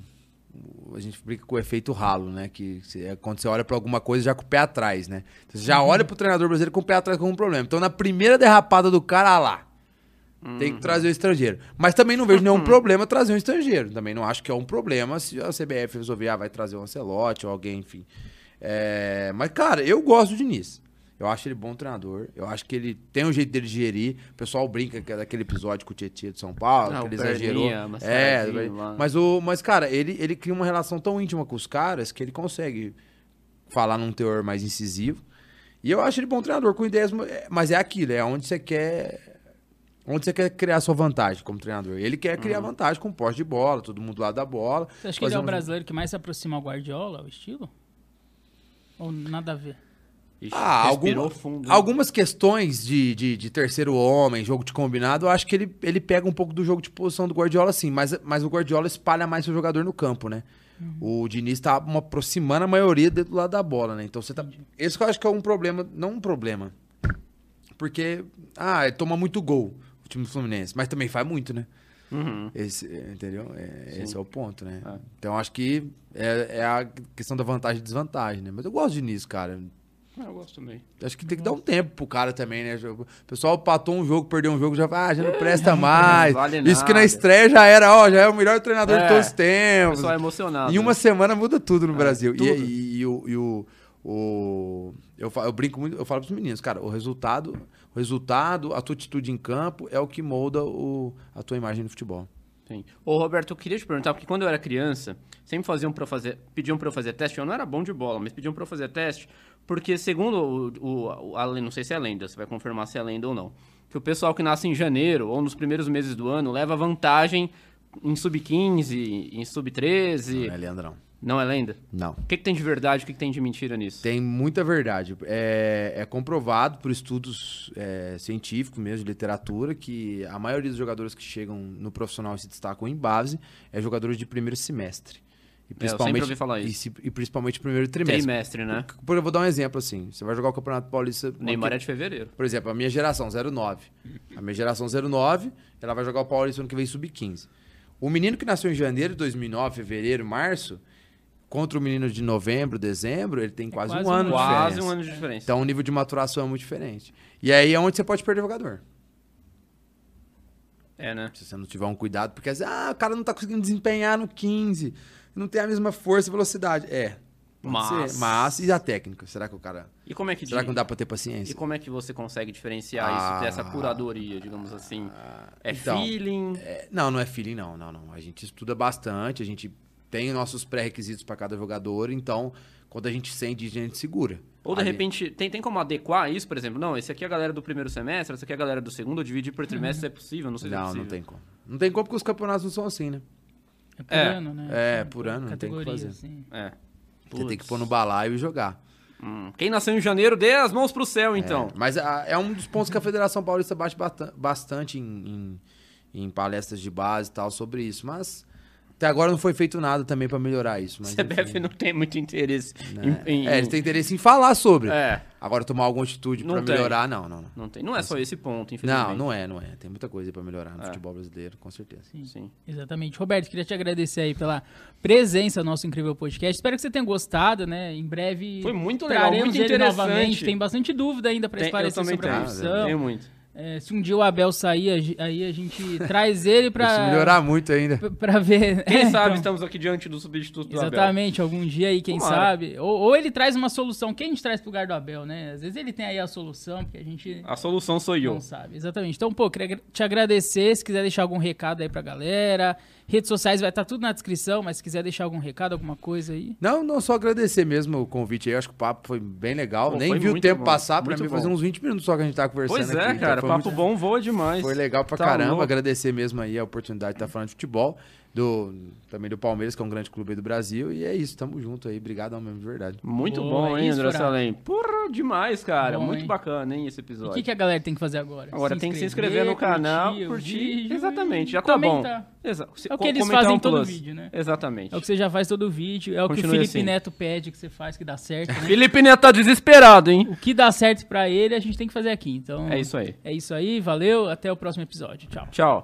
A gente brinca com o efeito ralo, né? Que é quando você olha para alguma coisa já com o pé atrás, né? Você já olha pro treinador brasileiro com o pé atrás com um problema. Então, na primeira derrapada do cara, ah lá. Tem que trazer o estrangeiro. Mas também não vejo nenhum problema trazer um estrangeiro. Também não acho que é um problema se a CBF resolver, ah, vai trazer um Ancelotti ou alguém, enfim. É, Mas, cara, eu gosto do Diniz. Eu acho ele bom treinador. Eu acho que ele tem um jeito dele de gerir. O pessoal brinca que é daquele episódio com o Tietchan de São Paulo, Ah, que ele exagerou. É, mas, o, mas, cara, ele, ele cria uma relação tão íntima com os caras que ele consegue falar num teor mais incisivo. E eu acho ele bom treinador com ideias, mas é aquilo, é onde você quer. Onde você quer criar sua vantagem como treinador. Ele quer criar Uhum. vantagem com posse de bola, todo mundo lá da bola. Você acha que ele é o um- brasileiro que mais se aproxima ao Guardiola, o estilo? Ou nada a ver? Ixi, Ah, fundo. algumas questões de, de, de terceiro homem, jogo de combinado, eu acho que ele, ele pega um pouco do jogo de posição do Guardiola, sim, mas, mas o Guardiola espalha mais seu jogador no campo, né? O Diniz tá uma- aproximando a maioria dentro do lado da bola, né? Então você tá. Esse que eu acho que é um problema, não um problema. Porque, ah, ele toma muito gol, o time do Fluminense, mas também faz muito, né? Uhum. Esse, entendeu? É, esse é o ponto, né? É. Então acho que é, é a questão da vantagem e desvantagem, né? Mas eu gosto de Diniz, cara. Ah, eu gosto também. Acho que tem que dar um tempo pro cara também, né? O pessoal patou um jogo, perdeu um jogo, já fala, ah, já não presta mais. vale Isso que na estreia já era, ó, já é o melhor treinador É, de todos os O tempos. pessoal é emocionado. Em uma né? semana muda tudo no É, Brasil. E, tudo. e- e o, e o- o- eu, eu brinco muito, eu falo pros meninos, cara, o resultado, o resultado, a tua atitude em campo é o que molda o, a tua imagem no futebol. Sim. Ô, Roberto, eu queria te perguntar, porque quando eu era criança, sempre faziam pra fazer, pediam pra eu fazer teste, eu não era bom de bola, mas pediam pra eu fazer teste, porque segundo o, o, a, não sei se é lenda, você vai confirmar se é lenda ou não, que o pessoal que nasce em janeiro ou nos primeiros meses do ano leva vantagem em sub-15, em sub-13, Não é, Leandrão? Não é lenda? Não. O que, que tem de verdade, o que, que tem de mentira nisso? Tem muita verdade. É, é comprovado por estudos é, científicos mesmo, de literatura, que a maioria dos jogadores que chegam no profissional e se destacam em base é jogadores de primeiro semestre. E É, eu ouvi falar e isso. se- E, principalmente primeiro trimestre. Trimestre, né? Por- eu vou dar um exemplo assim. Você vai jogar o Campeonato Paulista. Neymar é de fevereiro. Por exemplo, a minha geração, 09. A minha geração 09, ela vai jogar o Paulista ano que vem sub-15. O menino que nasceu em janeiro de 2009, fevereiro, março, contra o menino de novembro, dezembro, ele tem quase, quase um um ano de Quase diferença. um ano de diferença. Então o nível de maturação é muito diferente. E aí é onde você pode perder o jogador. É, né? Se você não tiver um cuidado, porque vezes, ah, o cara não tá conseguindo desempenhar no 15, não tem a mesma força e velocidade. É. Mas- ser. Mas e a técnica? Será que o cara. E como é que Será di- que não dá pra ter E paciência? como é que você consegue diferenciar Ah. isso dessa curadoria, digamos assim? É então, feeling? É, não, não é feeling, não, não, não. A gente estuda bastante, a gente tem nossos pré-requisitos pra cada jogador, então quando a gente sente, a gente segura. Ou de Ali- repente, tem, tem como adequar isso, por exemplo? Não, esse aqui é a galera do primeiro semestre, essa aqui é a galera do segundo, eu dividi por trimestre se é possível, não sei se é Não, possível. não tem como. Não tem como porque os campeonatos não são assim, né? É por É, ano, né? é, Assim, por ano, não tem o que fazer. assim. É. Você tem que pôr no balaio e jogar. Hum, Quem nasceu em janeiro, dê as mãos pro céu, então. É, mas a- é um dos pontos que a Federação Paulista bate bastante em, em- em palestras de base e tal sobre isso. Mas Até agora não foi feito nada também pra melhorar isso. Mas, CBF enfim, não tem muito interesse né? em, em- É, eles têm interesse em falar sobre. É, Agora, tomar alguma atitude tem. melhorar, não, não, não. não tem. Não é só esse ponto, infelizmente. Não, não é, não é. Tem muita coisa pra melhorar no É. futebol brasileiro, com certeza. Sim. Exatamente. Roberto, queria te agradecer aí pela presença no nosso incrível podcast. Espero que você tenha gostado, né? Em breve. Foi muito legal, muito interessante. novamente. Tem bastante dúvida ainda eu esclarecer sobre a tenho. profissão. Tenho muito. É, se um dia o Abel sair, aí a gente traz ele pra. Se melhorar muito ainda. Pra ver. Quem É, sabe então, estamos aqui diante do substituto do Abel. Exatamente, algum dia aí, quem Tomara. sabe. Ou, ou ele traz uma solução. Quem a gente traz pro lugar do Abel, né? Às vezes ele tem aí a solução, porque a gente A solução sou eu. não sabe. Exatamente. Então, pô, queria te agradecer. Se quiser deixar algum recado aí pra galera. Redes sociais vai estar tudo na descrição, mas se quiser deixar algum recado, alguma coisa aí. Não, não, só agradecer mesmo o convite aí. Acho que o papo foi bem legal. Pô, Nem vi o tempo bom, passar. Pra mim, fazer uns 20 minutos só que a gente tá conversando Pois aqui. é, então cara. foi papo muito- bom voa demais. Foi legal pra Tá caramba. louco. Agradecer mesmo aí a oportunidade de estar falando de futebol. Do, também do Palmeiras, que é um grande clube aí do Brasil. E é isso, tamo junto aí. Obrigadão mesmo, de verdade. Muito Boa, bom, hein, isso, André Furado. Salem? Porra, demais, cara. Bom, Muito hein? bacana, hein, esse E o episódio. que, que a galera tem que fazer agora? Agora tem que se inscrever no canal, curtir, curtir. Exatamente, já tá bom. Exa- É o que eles fazem um todo plus. vídeo, né? Exatamente. É o que você já faz todo vídeo. É o que o Continue Felipe assim. Neto pede que você faz, que dá certo. né? Felipe Neto tá desesperado, hein? o que dá certo pra ele, a gente tem que fazer aqui. Então, É isso aí. É isso aí, valeu. Até o próximo episódio. Tchau. Tchau.